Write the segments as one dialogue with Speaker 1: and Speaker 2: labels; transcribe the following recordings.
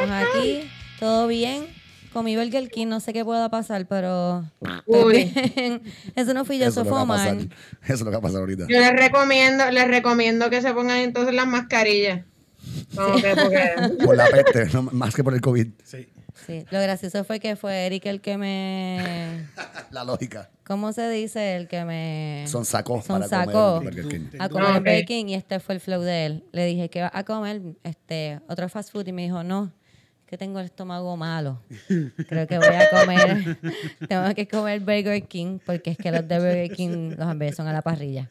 Speaker 1: aquí, todo bien. Comí Burger King, no sé qué pueda pasar, pero
Speaker 2: Uy.
Speaker 1: Eso no fui yo,
Speaker 3: Eso
Speaker 1: eso
Speaker 3: es lo que
Speaker 1: fue
Speaker 3: va a
Speaker 1: Omar.
Speaker 3: pasar. Eso es lo que va a pasar ahorita.
Speaker 2: Yo les recomiendo, les recomiendo que se pongan entonces las mascarillas. Como que porque
Speaker 3: Por la peste, no, más que por el COVID.
Speaker 4: Sí.
Speaker 1: Sí, lo gracioso fue que fue Eric el que me...
Speaker 3: La lógica.
Speaker 1: ¿Cómo se dice? El que me...
Speaker 3: Son sacos
Speaker 1: Son
Speaker 3: para
Speaker 1: sacos.
Speaker 3: comer
Speaker 1: a comer
Speaker 2: Ok.
Speaker 1: Burger King y este fue el flow de él. Le dije que va a comer este otro fast food y me dijo, no, que tengo el estómago malo. Creo que voy a comer, tengo que comer Burger King porque es que los de Burger King los hamburguesas son a la parrilla.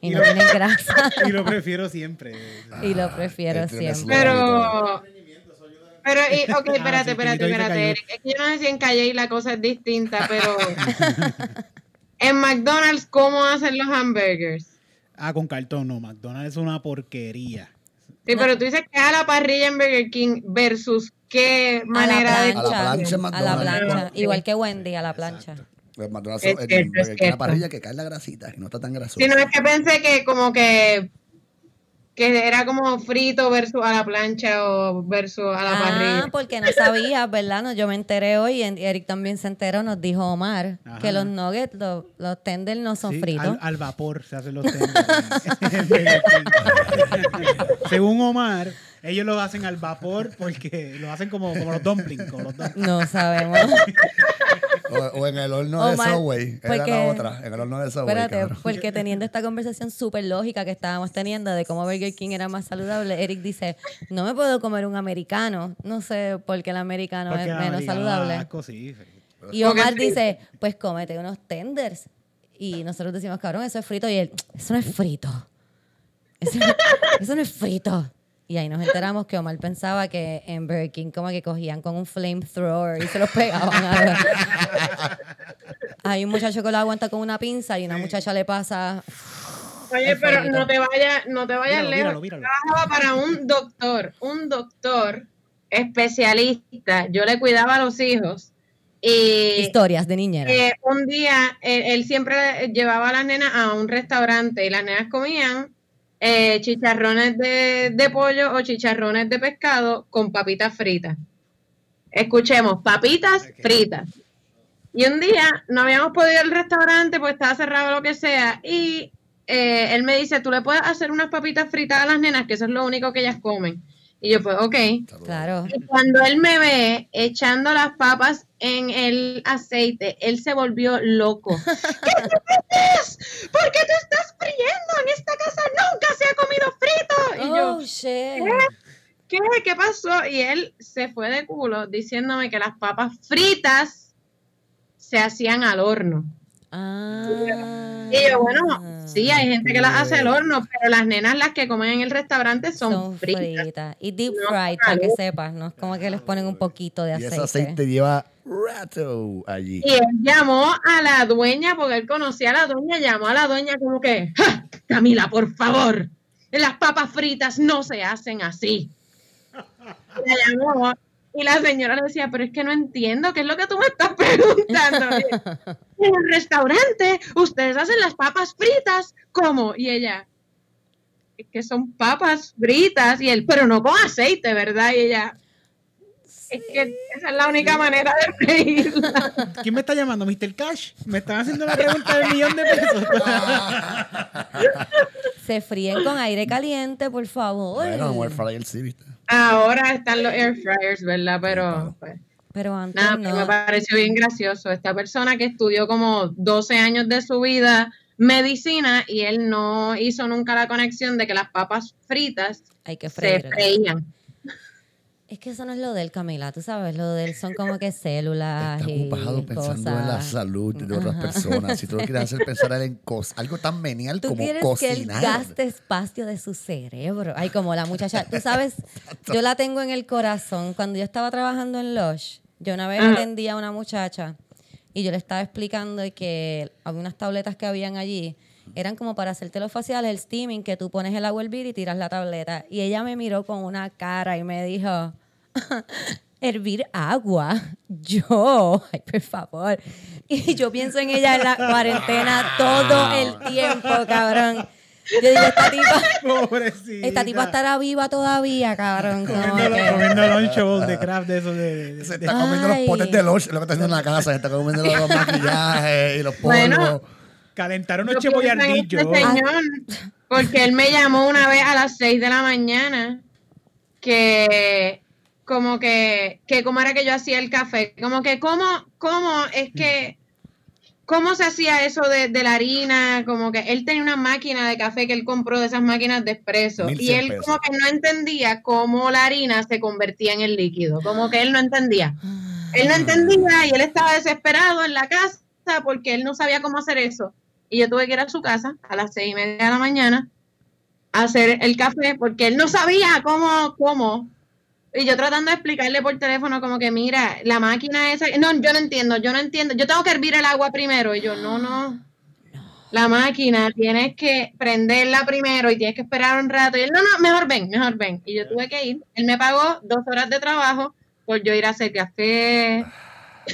Speaker 1: Y no tienen grasa.
Speaker 4: Y lo prefiero siempre.
Speaker 1: y lo prefiero
Speaker 3: Este es
Speaker 1: siempre.
Speaker 2: Pero. Pero, y, ok, espérate,
Speaker 4: Ah, sí,
Speaker 2: espérate, espérate. Eric. Es que yo no sé si en Calle y la cosa es distinta, pero. en McDonald's, ¿cómo hacen los hamburgers?
Speaker 4: Ah, con cartón, no. McDonald's es una porquería.
Speaker 2: Sí, pero tú dices que a la parrilla en Burger King versus qué
Speaker 1: a
Speaker 2: manera de.
Speaker 3: A la plancha
Speaker 1: a la plancha. Igual que Wendy, a la plancha.
Speaker 3: McDonald's
Speaker 2: Es es
Speaker 3: Burger King,
Speaker 2: cierto.
Speaker 3: la parrilla que cae la grasita y no está tan grasosa.
Speaker 2: Sí, no es que pensé que como que. Que era como frito versus a la plancha o versus a la
Speaker 1: Ah,
Speaker 2: parrilla.
Speaker 1: porque no sabías, ¿verdad? No, yo me enteré hoy y Eric también se enteró, nos dijo Omar,
Speaker 4: Ajá.
Speaker 1: que los nuggets, los, los tenders no son
Speaker 4: Sí,
Speaker 1: fritos.
Speaker 4: Al, al vapor se hacen los tenders. Según Omar, ellos lo hacen al vapor porque lo hacen como, como los dumplings. Como los dumplings.
Speaker 1: No sabemos.
Speaker 3: O, o en el horno
Speaker 1: Omar,
Speaker 3: de Subway. Era
Speaker 1: porque-
Speaker 3: la otra. En el horno de Subway.
Speaker 1: Espérate,
Speaker 3: cabrón.
Speaker 1: porque teniendo esta conversación súper lógica que estábamos teniendo de cómo Burger King era más saludable, Eric dice, no me puedo comer un americano. No sé por qué el americano
Speaker 4: Porque
Speaker 1: es
Speaker 4: la
Speaker 1: menos
Speaker 4: americana
Speaker 1: saludable.
Speaker 4: da asco, sí.
Speaker 1: Y
Speaker 2: Porque
Speaker 1: Omar
Speaker 2: sí.
Speaker 1: dice, pues cómete unos tenders. Y nosotros decimos, cabrón, eso es frito. Y él, eso no es frito. Eso, no- eso no es frito. Y ahí nos enteramos que Omar pensaba que en Burger King como que cogían con un flamethrower y se los pegaban. a- Hay un muchacho que lo aguanta con una pinza y una muchacha le pasa...
Speaker 2: Oye, pero no te vayas, no te vayas lejos. trabajaba para un doctor, un doctor especialista. Yo le cuidaba a los hijos. Y
Speaker 1: Historias de niñera.
Speaker 2: eh, un día él, él siempre llevaba a las nenas a un restaurante y las nenas comían eh, chicharrones de, de pollo o chicharrones de pescado con papitas fritas. Escuchemos, papitas fritas. Y un día no habíamos podido ir al restaurante, pues estaba cerrado lo que sea. Y eh, él me dice, tú le puedes hacer unas papitas fritas a las nenas, que eso es lo único que ellas comen. Y yo, pues, ok.
Speaker 1: Claro.
Speaker 2: Y cuando él me ve echando las papas en el aceite, él se volvió loco. ¿Qué haces? ¿Por qué te estás friendo? En esta casa nunca se ha comido frito. Y yo,
Speaker 1: Oh, shit.
Speaker 2: ¿qué? ¿Qué pasó? Y él se fue de culo diciéndome que las papas fritas se hacían al horno.
Speaker 1: Ah.
Speaker 2: Y yo, bueno, sí, hay gente que las hace al horno, pero las nenas las que comen en el restaurante son,
Speaker 1: son
Speaker 2: fritas.
Speaker 1: fritas. Y deep
Speaker 2: No,
Speaker 1: fried, para que sepas. No es como que les ponen un poquito de
Speaker 3: Y
Speaker 1: aceite.
Speaker 3: ese aceite lleva rato allí.
Speaker 2: Y él llamó a la dueña, porque él conocía a la dueña, llamó a la dueña como que, "Ja, Camila, por favor, las papas fritas no se hacen así. Y la llamó y la señora le decía, pero es que no entiendo, ¿qué es lo que tú me estás preguntando? En el restaurante, ustedes hacen las papas fritas, ¿cómo? Y ella, es que son papas fritas, y él, pero no con aceite, ¿verdad? Y ella, es que esa es la única manera de freírla.
Speaker 4: ¿Quién me está llamando? ¿Mr. Cash? Me están haciendo la pregunta del millón de pesos.
Speaker 1: Se fríen con aire caliente, por favor.
Speaker 3: Bueno, en Air Fryer sí, ¿viste?
Speaker 2: Ahora están los air fryers, ¿verdad? Pero pues,
Speaker 1: Pero antes
Speaker 2: nada,
Speaker 1: no.
Speaker 2: me pareció bien gracioso. Esta persona que estudió como 12 años de su vida medicina y él no hizo nunca la conexión de que las papas fritas
Speaker 1: Hay que
Speaker 2: se freían.
Speaker 1: Es que eso no es lo del Camila, tú sabes, lo del son como que células
Speaker 3: Está
Speaker 1: y
Speaker 3: ocupado pensando en la salud de otras personas. Si tú lo quieres hacer pensar a él en cosas, algo tan menial
Speaker 1: Tú
Speaker 3: como
Speaker 1: quieres que él
Speaker 3: cocinar.
Speaker 1: gaste espacio de su cerebro. Ay, como la muchacha. Tú sabes, yo la tengo en el corazón. Cuando yo estaba trabajando en Lush, yo una vez
Speaker 2: Ajá.
Speaker 1: atendí a una muchacha y yo le estaba explicando que había unas tabletas que habían allí. Eran como para hacerte los faciales, el steaming, que tú pones el agua a hervir y tiras la tableta. Y ella me miró con una cara y me dijo, hervir agua. Yo, ay, por favor. Y yo pienso en ella en la cuarentena todo el tiempo, cabrón. Yo digo, esta tipa,
Speaker 4: Pobrecita.
Speaker 1: esta tipa estará viva todavía, cabrón.
Speaker 4: Comiendo,
Speaker 1: que-
Speaker 4: comiendo lunchables de craft de esos de... de-
Speaker 3: Se
Speaker 4: de-
Speaker 3: está comiendo
Speaker 1: Ay.
Speaker 3: los potes de lunch, lo que está haciendo en la casa. Se está comiendo los maquillajes y los polvos.
Speaker 2: Bueno.
Speaker 4: Calentar
Speaker 2: Yo
Speaker 4: unos
Speaker 2: pienso en
Speaker 4: chepoyardillos.
Speaker 2: este porque él me llamó una vez a las 6 de la mañana que como que, que cómo era que yo hacía el café, como que cómo, cómo es que, cómo se hacía eso de, de la harina, como que él tenía una máquina de café que él compró de esas máquinas de espresso y
Speaker 3: 1100
Speaker 2: él
Speaker 3: pesos.
Speaker 2: como que no entendía cómo la harina se convertía en el líquido, como que él no entendía. Él no entendía y él estaba desesperado en la casa porque él no sabía cómo hacer eso. Y yo tuve que ir a su casa a las seis y media de la mañana a hacer el café porque él no sabía cómo, cómo. Y yo tratando de explicarle por teléfono como que mira, la máquina esa, no, yo no entiendo, yo no entiendo, yo tengo que hervir el agua primero. Y yo, no, no. La máquina, tienes que prenderla primero y tienes que esperar un rato. Y él, no, no, mejor ven, mejor ven. Y yo tuve que ir. Él me pagó dos horas de trabajo por yo ir a hacer café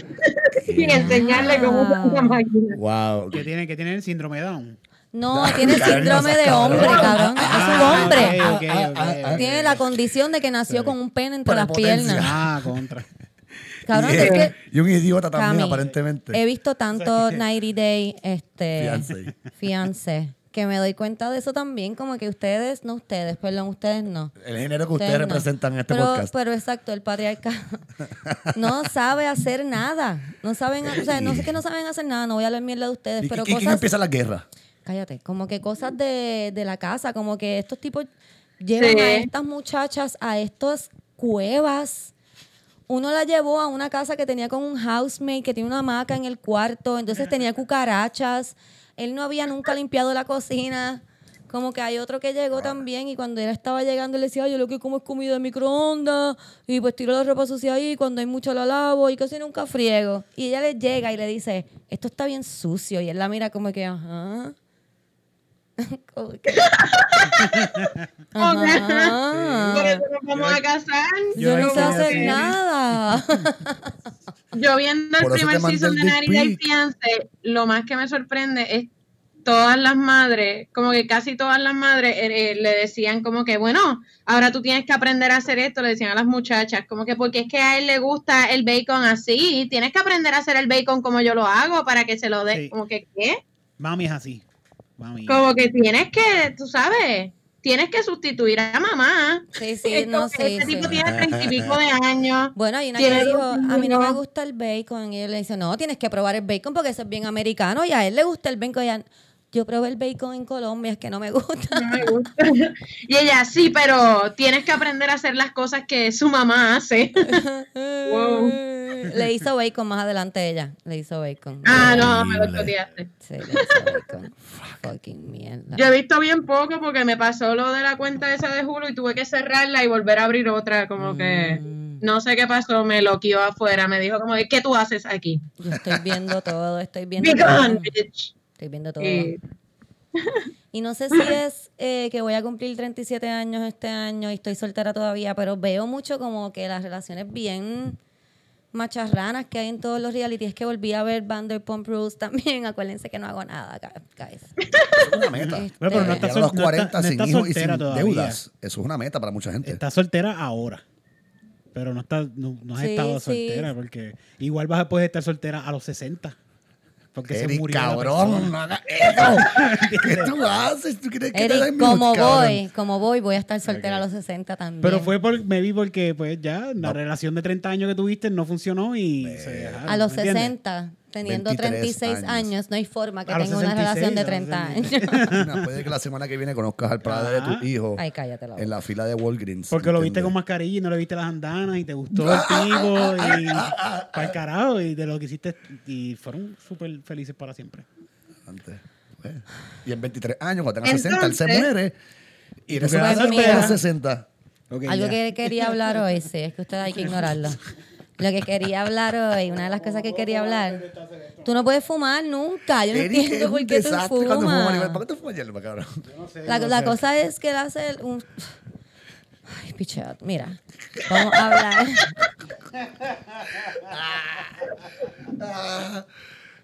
Speaker 2: y enseñarle cómo se hace la máquina.
Speaker 3: Wow.
Speaker 4: Que tiene, que tiene el síndrome de Down.
Speaker 1: No, tiene síndrome de hombre,
Speaker 3: cabrón.
Speaker 1: cabrón. Es un
Speaker 4: Ah,
Speaker 1: hombre.
Speaker 4: ok.
Speaker 1: Tiene la condición de que nació con un pene entre las piernas.
Speaker 4: Ah, contra.
Speaker 1: Cabrón,
Speaker 3: y,
Speaker 1: es que
Speaker 3: y un idiota también,
Speaker 1: Cami,
Speaker 3: aparentemente.
Speaker 1: he visto tanto 90 Day este,
Speaker 3: fiancé,
Speaker 1: que me doy cuenta de eso también, como que ustedes, no ustedes, perdón, ustedes no.
Speaker 3: El género que ustedes representan en este
Speaker 1: pero,
Speaker 3: podcast.
Speaker 1: Pero exacto, el patriarcado no sabe hacer nada. No saben, o sea, no sé que no saben hacer nada, no voy a hablar mierda de ustedes,
Speaker 3: ¿Y,
Speaker 1: pero
Speaker 3: y quién
Speaker 1: cosas
Speaker 3: empieza la guerra?
Speaker 1: Cállate, como que cosas de, de la casa, como que estos tipos llevan
Speaker 2: Sí.
Speaker 1: a estas muchachas a estas cuevas. Uno la llevó a una casa que tenía con un housemate que tiene una hamaca en el cuarto, entonces tenía cucarachas. Él no había nunca limpiado la cocina. Como que hay otro que llegó también y cuando él estaba llegando le decía, "Ay, yo lo que como es comida de microondas y pues tiro la ropa sucia ahí, cuando hay mucho la lavo y casi nunca friego. Y ella le llega y le dice, esto está bien sucio. Y él la mira como que, ajá. Como que- Ajá.
Speaker 2: Por eso nos vamos a casar.
Speaker 1: Yo
Speaker 4: Yo
Speaker 1: no sé hacer nada.
Speaker 2: Yo viendo el
Speaker 3: Por
Speaker 2: primer season
Speaker 3: el
Speaker 2: de Narita y. Fiance, lo más que me sorprende es todas las madres, como que casi todas las madres eh, eh, le decían como que, bueno, ahora tú tienes que aprender a hacer esto, le decían a las muchachas, como que porque es que a él le gusta el bacon así, tienes que aprender a hacer el bacon como yo lo hago para que se lo dé,
Speaker 4: Sí.
Speaker 2: como que, ¿qué?
Speaker 4: Mami es así. Mami.
Speaker 2: Como que tienes que, tú sabes, tienes que sustituir a mamá.
Speaker 1: Sí, sí,
Speaker 2: Es
Speaker 1: no, sí,
Speaker 2: este tipo
Speaker 1: sí.
Speaker 2: tiene treinta y pico de años.
Speaker 1: Bueno, hay una que dijo, a mí no me gusta el bacon. Y él le dice, no, tienes que probar el bacon porque eso es bien americano. Y a él le gusta el bacon. Y a- yo probé el bacon en Colombia, es que no me gusta.
Speaker 2: No me gusta. Y ella, sí, pero tienes que aprender a hacer las cosas que su mamá hace. Wow.
Speaker 1: Le hizo bacon más adelante ella. Le hizo bacon.
Speaker 2: Ah, no, me lo choteaste.
Speaker 1: Sí, le hizo bacon. Fucking mierda.
Speaker 2: Yo he visto bien poco porque me pasó lo de la cuenta esa de Hulu y tuve que cerrarla y volver a abrir otra, como que
Speaker 1: Mm.
Speaker 2: no sé qué pasó, me loqueó afuera, me dijo como, ¿qué tú haces aquí?
Speaker 1: Yo estoy viendo todo, estoy viendo
Speaker 2: Be
Speaker 1: todo.
Speaker 2: gone, bitch.
Speaker 1: Estoy viendo todo.
Speaker 2: Y-
Speaker 1: Y no sé si es eh, que voy a cumplir 37 años este año y estoy soltera todavía, pero veo mucho como que las relaciones bien macharranas que hay en todos los realities. Es que volví a ver Vanderpump Rules también. Acuérdense que no hago nada, guys.
Speaker 3: Eso es una meta.
Speaker 1: Este,
Speaker 4: Bueno, pero no está
Speaker 3: los
Speaker 4: sol- no
Speaker 3: 40
Speaker 4: está- no
Speaker 3: sin hijos y sin
Speaker 4: todavía.
Speaker 3: deudas. Eso es una meta para mucha gente.
Speaker 4: Está soltera ahora. Pero no, está, no, no has
Speaker 1: Sí,
Speaker 4: estado
Speaker 1: sí.
Speaker 4: soltera porque igual vas a poder estar soltera a los 60. Porque se
Speaker 3: Eric,
Speaker 4: murió la
Speaker 3: cabrón, no hagas eso. ¿Qué tú haces? ¿Tú quieres que te
Speaker 1: Eric,
Speaker 3: minutos,
Speaker 1: como
Speaker 3: cabrón?
Speaker 1: voy, como voy, voy a estar soltera a los 60 también.
Speaker 4: Pero fue por, me vi porque pues ya la relación de 30 años que tuviste no funcionó y se dejaron,
Speaker 1: a los
Speaker 4: ¿me entiendes?
Speaker 1: 60, teniendo
Speaker 3: 23
Speaker 1: 36 años.
Speaker 3: años.
Speaker 1: no hay forma que
Speaker 4: A
Speaker 1: tenga una
Speaker 4: 66,
Speaker 1: relación de
Speaker 4: a los
Speaker 1: 30
Speaker 4: 66.
Speaker 1: años.
Speaker 3: Mira, puede que la semana que viene conozcas al padre de tu hijo
Speaker 1: Ay, cállate la boca.
Speaker 3: en la fila de Walgreens.
Speaker 4: Porque lo viste con mascarilla y no le viste las andanas y te gustó el tipo y para el carajo y de lo que hiciste y fueron súper felices para siempre.
Speaker 3: Antes, pues. Y en 23 años, cuando tenga 60, él se muere. Y a los 60.
Speaker 4: Ok,
Speaker 1: Algo
Speaker 4: ya.
Speaker 1: que quería hablar hoy, sí, es que ustedes hay que ignorarlo. Lo que quería hablar hoy, una de las cosas que quería hablar, tú no puedes fumar nunca. Yo no
Speaker 3: Eric
Speaker 1: entiendo por qué tú fumas.
Speaker 3: ¿Para qué tú fumas hierba, cabrón?
Speaker 1: La, la cosa es que él hace el- un... Ay, pichado. Mira, vamos a hablar.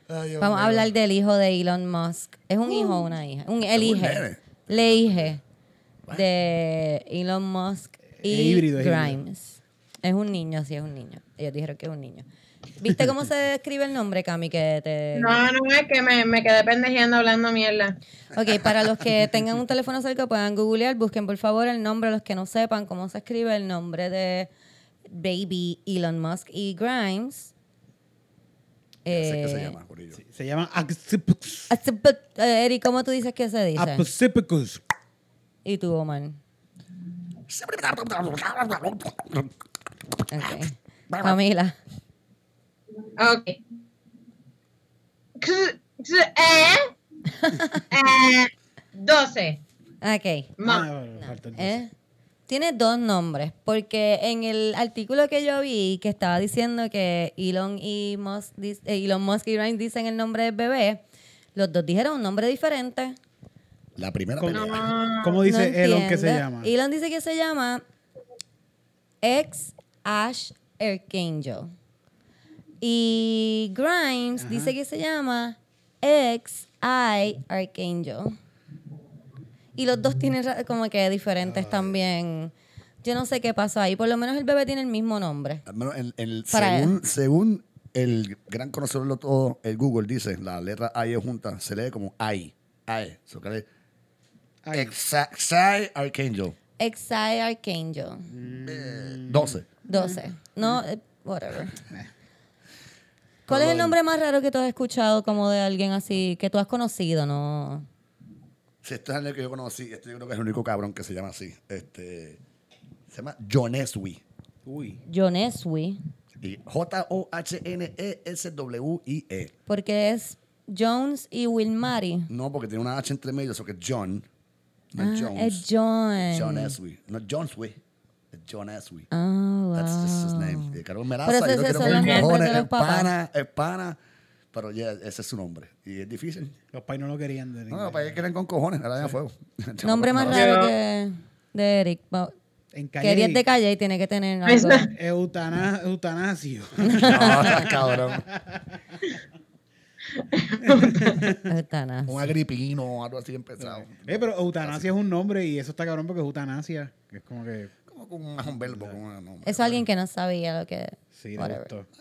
Speaker 3: Ay, Dios
Speaker 1: Vamos a hablar del hijo de Elon Musk. ¿Es un hijo o una hija? Un, el hijo. Le dije de Elon Musk y
Speaker 4: Es híbrido, es híbrido.
Speaker 1: Es un niño, sí, es un niño. Ellos dijeron que es un niño. ¿Viste cómo se describe el nombre, Cami? Que te...
Speaker 2: No, no es que me, me quedé pendejeando hablando mierda.
Speaker 1: Ok, para los que tengan un teléfono cerca puedan googlear, busquen por favor el nombre, los que no sepan cómo se escribe el nombre de Baby Elon Musk y Grimes.
Speaker 3: Ya sé qué se
Speaker 1: Eh,
Speaker 3: llama, Corillo.
Speaker 4: Se llama Axipus.
Speaker 1: eh, Eri, ¿cómo tú dices que se dice?
Speaker 4: Apocipicus.
Speaker 1: Y tú, Omar. Ok. Camila.
Speaker 2: Ok. X- eh, eh, 12.
Speaker 1: Ok.
Speaker 2: Ma-
Speaker 4: Ah, bueno, falta el
Speaker 1: ¿Eh? Tiene dos nombres, porque en el artículo que yo vi que estaba diciendo que Elon, y Musk, eh, Elon Musk y Grimes dicen el nombre del bebé, los dos dijeron un nombre diferente.
Speaker 3: La primera
Speaker 4: ¿Cómo,
Speaker 3: pelea.
Speaker 4: cómo dice
Speaker 1: No
Speaker 4: Elon que se llama?
Speaker 1: Elon dice que se llama ex Ash Archangel. Y Grimes dice que se llama ex I Archangel. Y los dos tienen como que diferentes también. Yo no sé qué pasó ahí. Por lo menos el bebé tiene el mismo nombre.
Speaker 3: Al menos según, según el gran conocedor de todo, el Google dice, la letra A y E junta, se lee como I. I. So que. Exa- Xai Archangel.
Speaker 1: Ex I Archangel.
Speaker 3: Eh, 12.
Speaker 1: 12. No, eh, whatever. ¿Cuál es el nombre más raro que tú has escuchado como de alguien así que tú has conocido, no?
Speaker 3: Si este es el que yo conocí, este yo creo que es el único cabrón que se llama así. Este, se llama Joneswi.
Speaker 4: Uy.
Speaker 1: Joneswi,
Speaker 3: Y J-O-H-N-E-S-W-I-E.
Speaker 1: porque es Jones y Wilmary.
Speaker 3: No, porque tiene una H entre medio, eso que es John. No
Speaker 1: Ah,
Speaker 3: es Jones.
Speaker 1: es John.
Speaker 3: John Eswi. No Joneswi. Es John Eswi.
Speaker 1: Ah, wow.
Speaker 3: That's just his name. Y Carlos Meraza, yo no
Speaker 1: esos
Speaker 3: quiero con
Speaker 1: los
Speaker 3: cojones,
Speaker 1: de los
Speaker 3: es pana, es pana. Pero ya, ese es su nombre. Y es difícil.
Speaker 4: Los pais no lo querían. de
Speaker 3: No,
Speaker 4: ningún-
Speaker 3: no, para que quieren con cojones, ahora ya fuego.
Speaker 1: Nombre más raro que de Eric.
Speaker 4: En
Speaker 1: es de
Speaker 4: calle.
Speaker 1: calle y tiene que tener
Speaker 2: Eso.
Speaker 1: algo.
Speaker 4: Eutana, eutanasio.
Speaker 3: No, cabrón.
Speaker 1: Eutanasia.
Speaker 3: Un agripino o algo así empezado.
Speaker 4: Eh, pero eutanasia es un nombre y eso está cabrón porque es eutanasia. Que es como que.
Speaker 3: Como con un, un verbo, con un nombre.
Speaker 1: Eso alguien que no sabía lo que.
Speaker 4: Sí,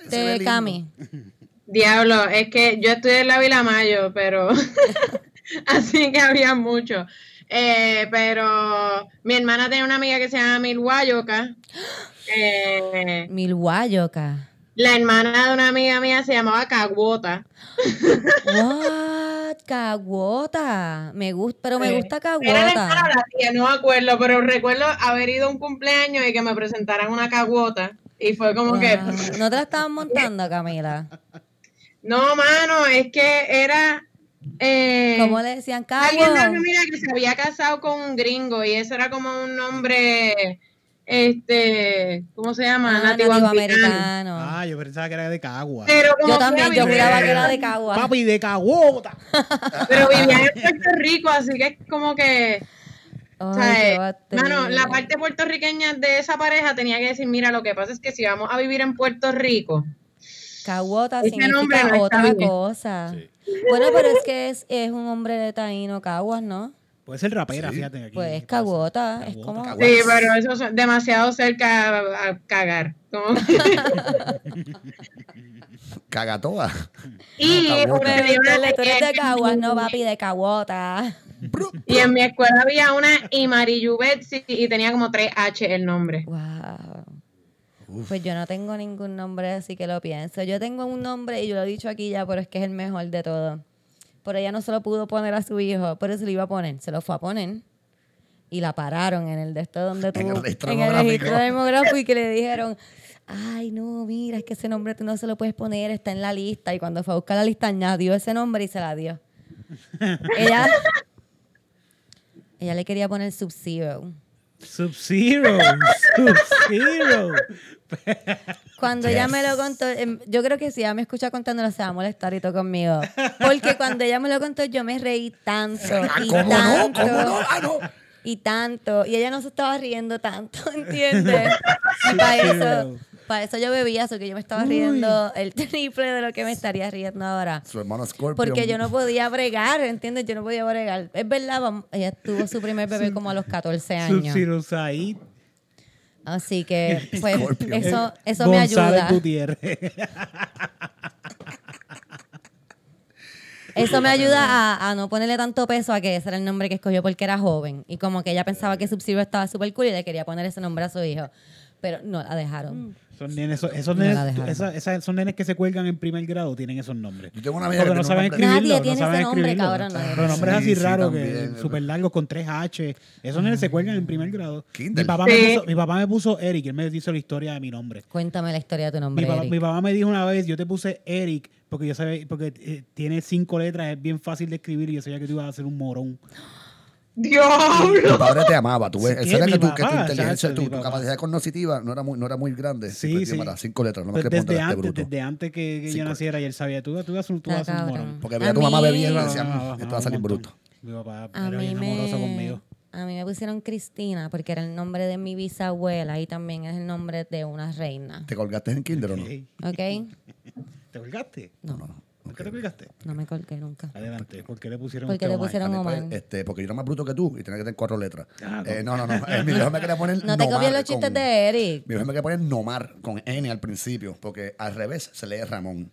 Speaker 1: De. Cami.
Speaker 2: Diablo, es que yo estoy en la Vila Mayo, pero así que había mucho. Eh, pero mi hermana tenía una amiga que se llama Milwayoka. Eh,
Speaker 1: Milwayoka.
Speaker 2: la hermana de una amiga mía se llamaba Caguota.
Speaker 1: What? Caguota. Me gusta, pero me gusta
Speaker 2: Era la
Speaker 1: Caguota.
Speaker 2: o la tía, no me acuerdo, pero recuerdo haber ido a un cumpleaños y que me presentaran una Caguota. Y fue como que,
Speaker 1: Wow. ¿No te la estaban montando, Camila?
Speaker 2: no, mano, es que era... Eh,
Speaker 1: ¿Cómo le decían
Speaker 2: Alguien de
Speaker 1: Cagua?
Speaker 2: mi amiga que se había casado con un gringo y eso era como un nombre, este, ¿cómo se llama?
Speaker 1: Ah,
Speaker 2: nativo,
Speaker 1: nativo
Speaker 2: americano.
Speaker 1: americano.
Speaker 4: Ah, yo pensaba que era de Cagua.
Speaker 2: Pero como
Speaker 1: Yo también, yo juraba que era de Cagua.
Speaker 4: Papi, de Caguota.
Speaker 2: Pero vivía en Puerto Rico, así que es como que, o sea,
Speaker 1: Ay,
Speaker 2: eh,
Speaker 1: batería.
Speaker 2: mano, la parte puertorriqueña de esa pareja tenía que decir, mira, lo que pasa es que si vamos a vivir en Puerto Rico,
Speaker 1: Caguota
Speaker 2: Ese
Speaker 1: significa
Speaker 2: no
Speaker 1: otra
Speaker 2: bien.
Speaker 1: cosa. Bueno, pero es que es, es un hombre de taíno, Caguas, ¿no?
Speaker 4: Puede ser rapera,
Speaker 3: Sí.
Speaker 4: fíjate. Aquí
Speaker 1: Pues
Speaker 4: pasa.
Speaker 1: Caguota, es como...
Speaker 2: Sí, pero eso es demasiado cerca a, a cagar. como-
Speaker 3: Cagatoa.
Speaker 2: y,
Speaker 1: tú eres de
Speaker 2: eh,
Speaker 1: Caguas, no, papi, de Caguota.
Speaker 2: Y en mi escuela había una Imariyu Betsy y tenía como 3 H el nombre.
Speaker 1: Wow. Pues yo no tengo ningún nombre así que lo pienso. Yo tengo un nombre y yo lo he dicho aquí ya, pero es que es el mejor de todo. Pero ella no se lo pudo poner a su hijo, pero se lo iba a poner. Se lo fue a poner y la pararon en el de esto donde
Speaker 3: En el
Speaker 1: tuvo
Speaker 3: registro
Speaker 1: en el registro demográfico y que le dijeron, ay no, mira, es que ese nombre tú no se lo puedes poner, está en la lista. Y cuando fue a buscar la lista añadió ese nombre y se la dio. ella, ella le quería poner Sub-Zero.
Speaker 4: Sub-Zero. Sub-Zero.
Speaker 1: Cuando ella me lo contó, em, yo creo que si ella me escucha contándolo se va a molestar y todo conmigo. Porque cuando ella me lo contó yo me reí tanto
Speaker 3: Ah,
Speaker 1: y
Speaker 3: ¿Cómo no?
Speaker 1: tanto
Speaker 3: ¿Cómo no? Ah, no.
Speaker 1: y tanto y ella no se estaba riendo tanto, ¿entiendes? Y para eso, Para eso yo bebía, eso que yo me estaba riendo el triple de lo que me estaría riendo ahora.
Speaker 3: Su hermano Scorpion.
Speaker 1: Porque yo no podía bregar, ¿entiendes? Yo no podía bregar. Es verdad, ella tuvo su primer bebé como a los 14 años.
Speaker 4: Sub-Zero
Speaker 1: Así que, pues, eso, eso me ayuda.
Speaker 4: Gutiérrez.
Speaker 1: Eso me ayuda a, a no ponerle tanto peso a que ese era el nombre que escogió porque era joven. Y como que ella pensaba que Sub-Zero estaba súper cool y le quería poner ese nombre a su hijo. Pero no la dejaron.
Speaker 4: Son nenes, esos, esos
Speaker 1: No
Speaker 4: nenes,
Speaker 1: la dejaron.
Speaker 4: esa- esa- son nenes que se cuelgan en primer grado, tienen esos nombres.
Speaker 3: Yo tengo una amiga
Speaker 4: Porque
Speaker 3: que
Speaker 4: no saben escribirlo.
Speaker 1: Nadie tiene
Speaker 4: no saben
Speaker 1: ese nombre,
Speaker 4: escribirlo.
Speaker 1: cabrón.
Speaker 4: Pero nombres
Speaker 3: Sí,
Speaker 4: así
Speaker 3: sí,
Speaker 4: raros, que súper largos, con tres H. Esos nenes se cuelgan en primer grado. Mi papá, me puso, mi papá me puso Eric, él me hizo la historia de mi nombre.
Speaker 1: Cuéntame la historia de tu
Speaker 4: Mi
Speaker 1: nombre,
Speaker 4: papá,
Speaker 1: Eric.
Speaker 4: mi papá me dijo una vez, yo te puse Eric porque yo sabía, porque eh, tiene cinco letras, es bien fácil de escribir y yo sabía que tú ibas a ser un morón.
Speaker 3: Tu
Speaker 2: ¡Diablo!
Speaker 3: padre te amaba, tú ves.
Speaker 4: Sí,
Speaker 3: Él sabía
Speaker 4: mi
Speaker 3: que, tu, que tu inteligencia,
Speaker 4: chacho,
Speaker 3: tu, tu capacidad cognitiva no era muy, no era muy grande.
Speaker 4: Sí, sí.
Speaker 3: llamaba cinco letras, no
Speaker 4: Pues
Speaker 3: me que
Speaker 4: desde
Speaker 3: este
Speaker 4: antes,
Speaker 3: bruto.
Speaker 4: desde antes que, que yo naciera y él sabía, tú, tú vas a, tú vas un morón.
Speaker 3: Porque veía a tu mamá bebiendo y decían,
Speaker 4: ah,
Speaker 3: esto va a salir
Speaker 4: un
Speaker 3: bruto.
Speaker 4: Mi papá era bien amoroso conmigo.
Speaker 1: a mí me pusieron Cristina porque era el nombre de mi bisabuela y también es el nombre de una reina.
Speaker 3: ¿Te colgaste en kinder o no?
Speaker 1: ¿Ok?
Speaker 4: ¿Te colgaste?
Speaker 1: No,
Speaker 4: ¿Por qué te colgaste?
Speaker 1: no me colgué nunca.
Speaker 4: Adelante, ¿por qué le pusieron
Speaker 1: Porque
Speaker 4: usted
Speaker 1: le pusieron Omar.
Speaker 3: este, porque yo era más bruto que tú y tenía que tener cuatro letras.
Speaker 4: Ah,
Speaker 3: Eh, no, no, no. Eh, mi viejo me quería poner
Speaker 1: No te copies los chistes
Speaker 3: con-
Speaker 1: de Eric.
Speaker 3: Mi viejo me quería poner Nomar con N al principio, porque al revés se lee Ramón.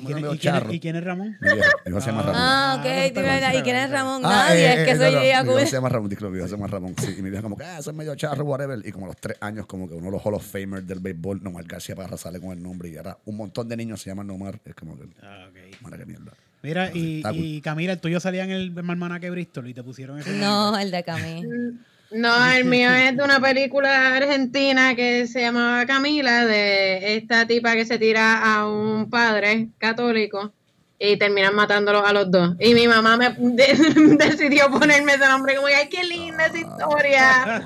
Speaker 4: ¿Y quién,
Speaker 3: medio
Speaker 4: y quién-
Speaker 3: charro.
Speaker 4: y quién es Ramón?
Speaker 3: Mi viejo, mi viejo se llama Ramón.
Speaker 1: Ah,
Speaker 4: Ah,
Speaker 1: ok. te ¿Y quién es Ramón?
Speaker 3: Ah,
Speaker 1: Nadie.
Speaker 3: eh,
Speaker 1: es que
Speaker 3: eh,
Speaker 1: soy
Speaker 3: no, no, mi se llama Ramón, disculpe, mi viejo se llama Ramón. Sí, y mi viejo como que, ah, eso es medio charro, whatever. Y como a los tres años, como que uno de los Hall of Famers del béisbol, Nomar García Parra sale con el nombre y ahora un montón de niños se llaman Nomar. Es como que,
Speaker 4: Ah, ok.
Speaker 3: madre que mierda.
Speaker 4: Mira, y, y Camila, el tuyo salía en el almanaque Bristol y te pusieron ese
Speaker 1: No, el de Camille.
Speaker 2: No, el mío es de una película argentina que se llamaba Camila, de esta tipa que se tira a un padre católico y terminan matándolos a los dos. Y mi mamá me de- decidió ponerme ese nombre como, ay, qué linda esa historia.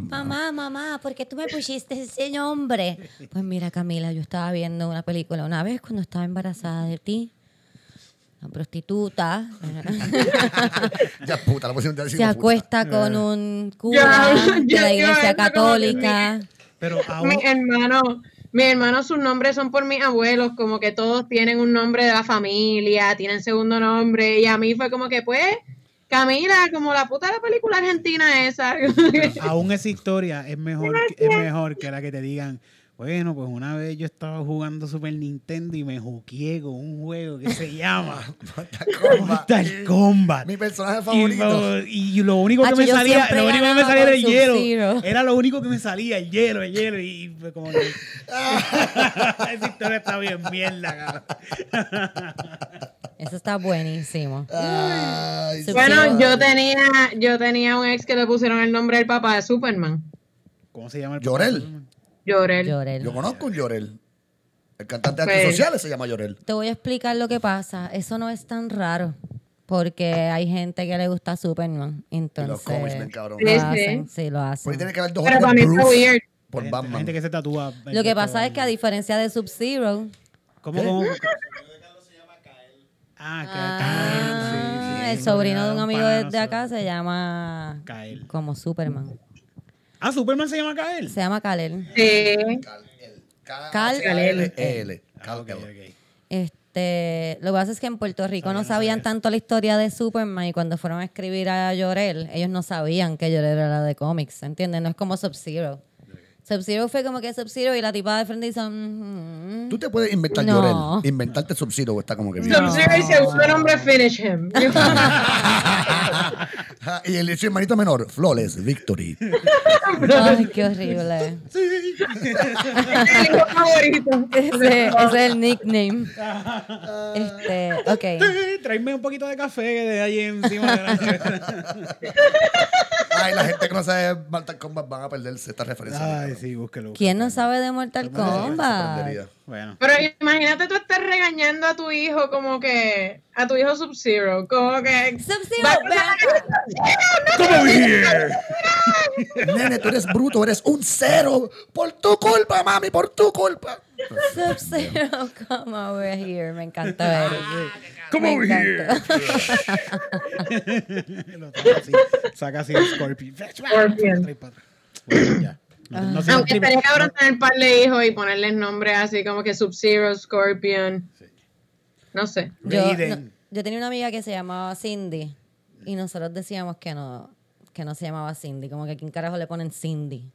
Speaker 1: Mamá, mamá, ¿por qué tú me pusiste ese nombre? Pues mira, Camila, yo estaba viendo una película una vez cuando estaba embarazada de ti. La prostituta
Speaker 3: Ya puta, la pusieron de
Speaker 1: se acuesta con un cura de la iglesia católica.
Speaker 4: Pero aún,
Speaker 2: Mi hermano, mi hermano, sus nombres son por mis abuelos, como que todos tienen un nombre de la familia, tienen segundo nombre, y a mí fue como que, pues, Camila, como la puta de la película argentina esa.
Speaker 4: aún esa historia es mejor, es mejor que la que te digan, bueno, pues una vez yo estaba jugando Super Nintendo y me juqueé con un juego que se llama Mortal Kombat.
Speaker 3: Mi personaje
Speaker 4: Y,
Speaker 3: favorito.
Speaker 4: lo- y lo único que
Speaker 1: Hacho,
Speaker 4: me salía, lo único que me salía era el hielo. Era lo único que me salía, el hielo, el hielo. Y fue como que. Esa historia está bien mierda, cabrón.
Speaker 1: Eso está buenísimo.
Speaker 3: Ay,
Speaker 2: bueno, yo tenía, yo tenía un ex que le pusieron el nombre del papá de Superman,
Speaker 4: ¿Cómo se llama el
Speaker 3: Llorel.
Speaker 2: Llorel.
Speaker 1: Llorel.
Speaker 3: Yo conozco un Llorel. El cantante
Speaker 2: Pues-
Speaker 3: antisociales se llama Llorel.
Speaker 1: Te voy a explicar lo que pasa. Eso no es tan raro. Porque hay gente que le gusta Superman.
Speaker 3: Y
Speaker 1: Entonces.
Speaker 3: los cómics, ven cabrón.
Speaker 1: Lo hacen, sí, lo hacen.
Speaker 3: tiene que haber dos
Speaker 2: Pero para
Speaker 3: de
Speaker 2: mí está weird.
Speaker 3: por
Speaker 4: Gente-
Speaker 3: Batman.
Speaker 4: gente que se tatúa.
Speaker 1: Lo que pasa es que a diferencia de Sub-Zero,
Speaker 4: ¿Cómo, cómo? Ah, que
Speaker 1: ah,
Speaker 4: Kael, sí, sí,
Speaker 1: el sobrino de un amigo de, de acá se llama
Speaker 4: Kael.
Speaker 1: como Superman.
Speaker 4: Ah, Superman se llama Kael.
Speaker 1: Se llama Kal-El.
Speaker 2: Sí.
Speaker 3: K-L. L.
Speaker 4: Ah, ok, ok.
Speaker 1: Este, lo que pasa es que en Puerto Rico no sabían tanto la historia de Superman y cuando fueron a escribir a Llorel, ellos no sabían que Llorel era de cómics, ¿entiendes? No es como Sub-Zero. Sub-Zero fue como que Sub-Zero y la tipa de frente dice, "Mm,
Speaker 3: Tú te puedes inventar
Speaker 1: No.
Speaker 3: Llorel. Inventarte Sub-Zero está como que bien.
Speaker 2: Sub-Zero y segundo nombre Finish Him.
Speaker 3: Y el su hermanito menor, Flawless Victory.
Speaker 1: Ay, qué horrible.
Speaker 2: el hijo favorito.
Speaker 1: Ese, ese es el nickname. Este, ok.
Speaker 4: Tráeme un poquito de café de ahí encima de la
Speaker 3: Ay, la gente que no sabe Mortal Kombat van a perderse esta referencia.
Speaker 4: Ay, sí, búsquelo.
Speaker 1: ¿Quién no sabe de Mortal Kombat?
Speaker 4: Bueno.
Speaker 2: Pero imagínate tú estar regañando a tu hijo como que, a tu hijo Sub-Zero, como que...
Speaker 1: Sub-Zero.
Speaker 4: Come over here.
Speaker 3: Nene, tú eres bruto, eres un cero. Por tu culpa, mami, por tu culpa.
Speaker 1: Sub-Zero, come over here. Me encantó, Eric.
Speaker 4: Come
Speaker 1: Me
Speaker 4: over here. Lo saca así, saca así el Scorpion.
Speaker 2: Scorpion.
Speaker 4: Bueno, ya. No,
Speaker 1: Ah.
Speaker 2: Aunque
Speaker 4: el
Speaker 2: estaría cabrón tener par de hijos y ponerles nombres así como que Sub-Zero, Scorpion. No sé.
Speaker 1: Yo, no- yo tenía una amiga que se llamaba Cindy y nosotros decíamos que no, que no se llamaba Cindy, como que a quién carajo le ponen Cindy.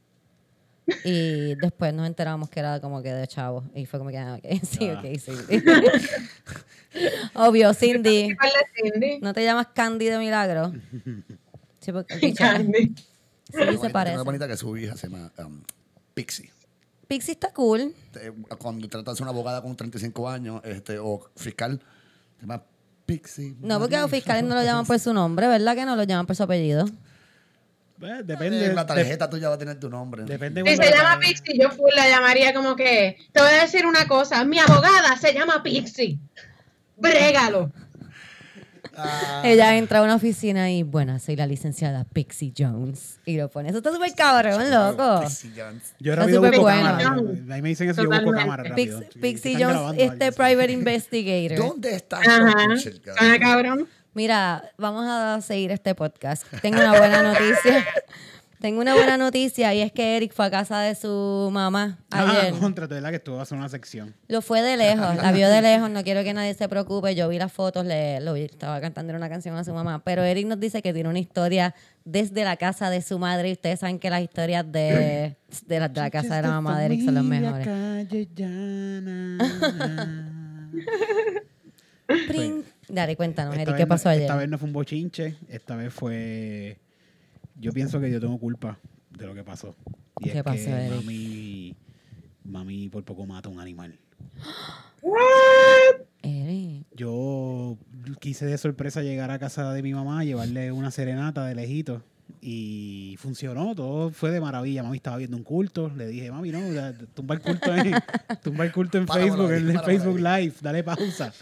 Speaker 1: Y después nos enteramos que era como que de chavo. Y fue como que, ah, ok, sí,
Speaker 4: Ah.
Speaker 1: ok, Cindy. Obvio, Cindy. ¿No te llamas Candy de Milagro? Sí, porque.
Speaker 2: Candy.
Speaker 1: Sí,
Speaker 3: Tengo
Speaker 1: se
Speaker 3: una
Speaker 1: parece.
Speaker 3: bonita que su hija se llama um, Pixie.
Speaker 1: Pixie está cool.
Speaker 3: Cuando tratas de ser una abogada con 35 años este, o fiscal, se llama Pixie.
Speaker 1: No, porque a los fiscales no lo llaman por su nombre, ¿verdad? Que no lo llaman por su apellido.
Speaker 4: Eh,
Speaker 3: En
Speaker 4: depende.
Speaker 3: la
Speaker 4: de-
Speaker 3: tarjeta tuya va a tener tu nombre.
Speaker 4: depende
Speaker 2: Si se
Speaker 4: la-
Speaker 2: llama Pixie, yo full la llamaría como que. Te voy a decir una cosa. Mi abogada se llama Pixie. Brégalo.
Speaker 3: Ah,
Speaker 1: Ella entra a una oficina y, bueno, soy la licenciada Pixie Jones. Y lo pone. Eso está súper cabrón, loco.
Speaker 3: Pixie Jones.
Speaker 4: Yo
Speaker 1: súper
Speaker 4: busco
Speaker 1: bueno.
Speaker 4: cámara. Ahí me dicen eso, yo busco cámara rápido.
Speaker 1: Pix- Pixie Jones,
Speaker 4: grabando
Speaker 1: este private investigator.
Speaker 3: ¿Dónde está cabrón?
Speaker 2: cabrón.
Speaker 1: Mira, vamos a seguir este podcast. Tengo una buena noticia. Tengo una buena noticia y es que Eric fue a casa de su mamá ayer.
Speaker 4: Ah, contra, de verdad que a ser una sección.
Speaker 1: Lo fue de lejos, la vio de lejos, no quiero que nadie se preocupe. Yo vi las fotos, le, lo vi, estaba cantando una canción a su mamá. Pero Eric nos dice que tiene una historia desde la casa de su madre. Y ustedes saben que las historias de, de, la, de la casa de la mamá de Eric son las mejores. Prin. Dale, cuéntanos,
Speaker 4: Esta
Speaker 1: Eric, ¿qué
Speaker 4: no-
Speaker 1: pasó ayer?
Speaker 4: Esta vez no fue un bochinche, esta vez fue... Yo pienso que yo tengo culpa de lo que pasó. Y
Speaker 1: ¿Qué
Speaker 4: es
Speaker 1: pasó,
Speaker 4: que
Speaker 1: Eric?
Speaker 4: mami, mami por poco mata a un animal.
Speaker 1: Eric.
Speaker 4: Yo quise de sorpresa llegar a casa de mi mamá, llevarle una serenata de lejito. Y funcionó, todo fue de maravilla. Mami estaba viendo un culto. Le dije, mami, no, tumba el culto en, tumba el culto en Facebook, en el Facebook. Live, dale pausa.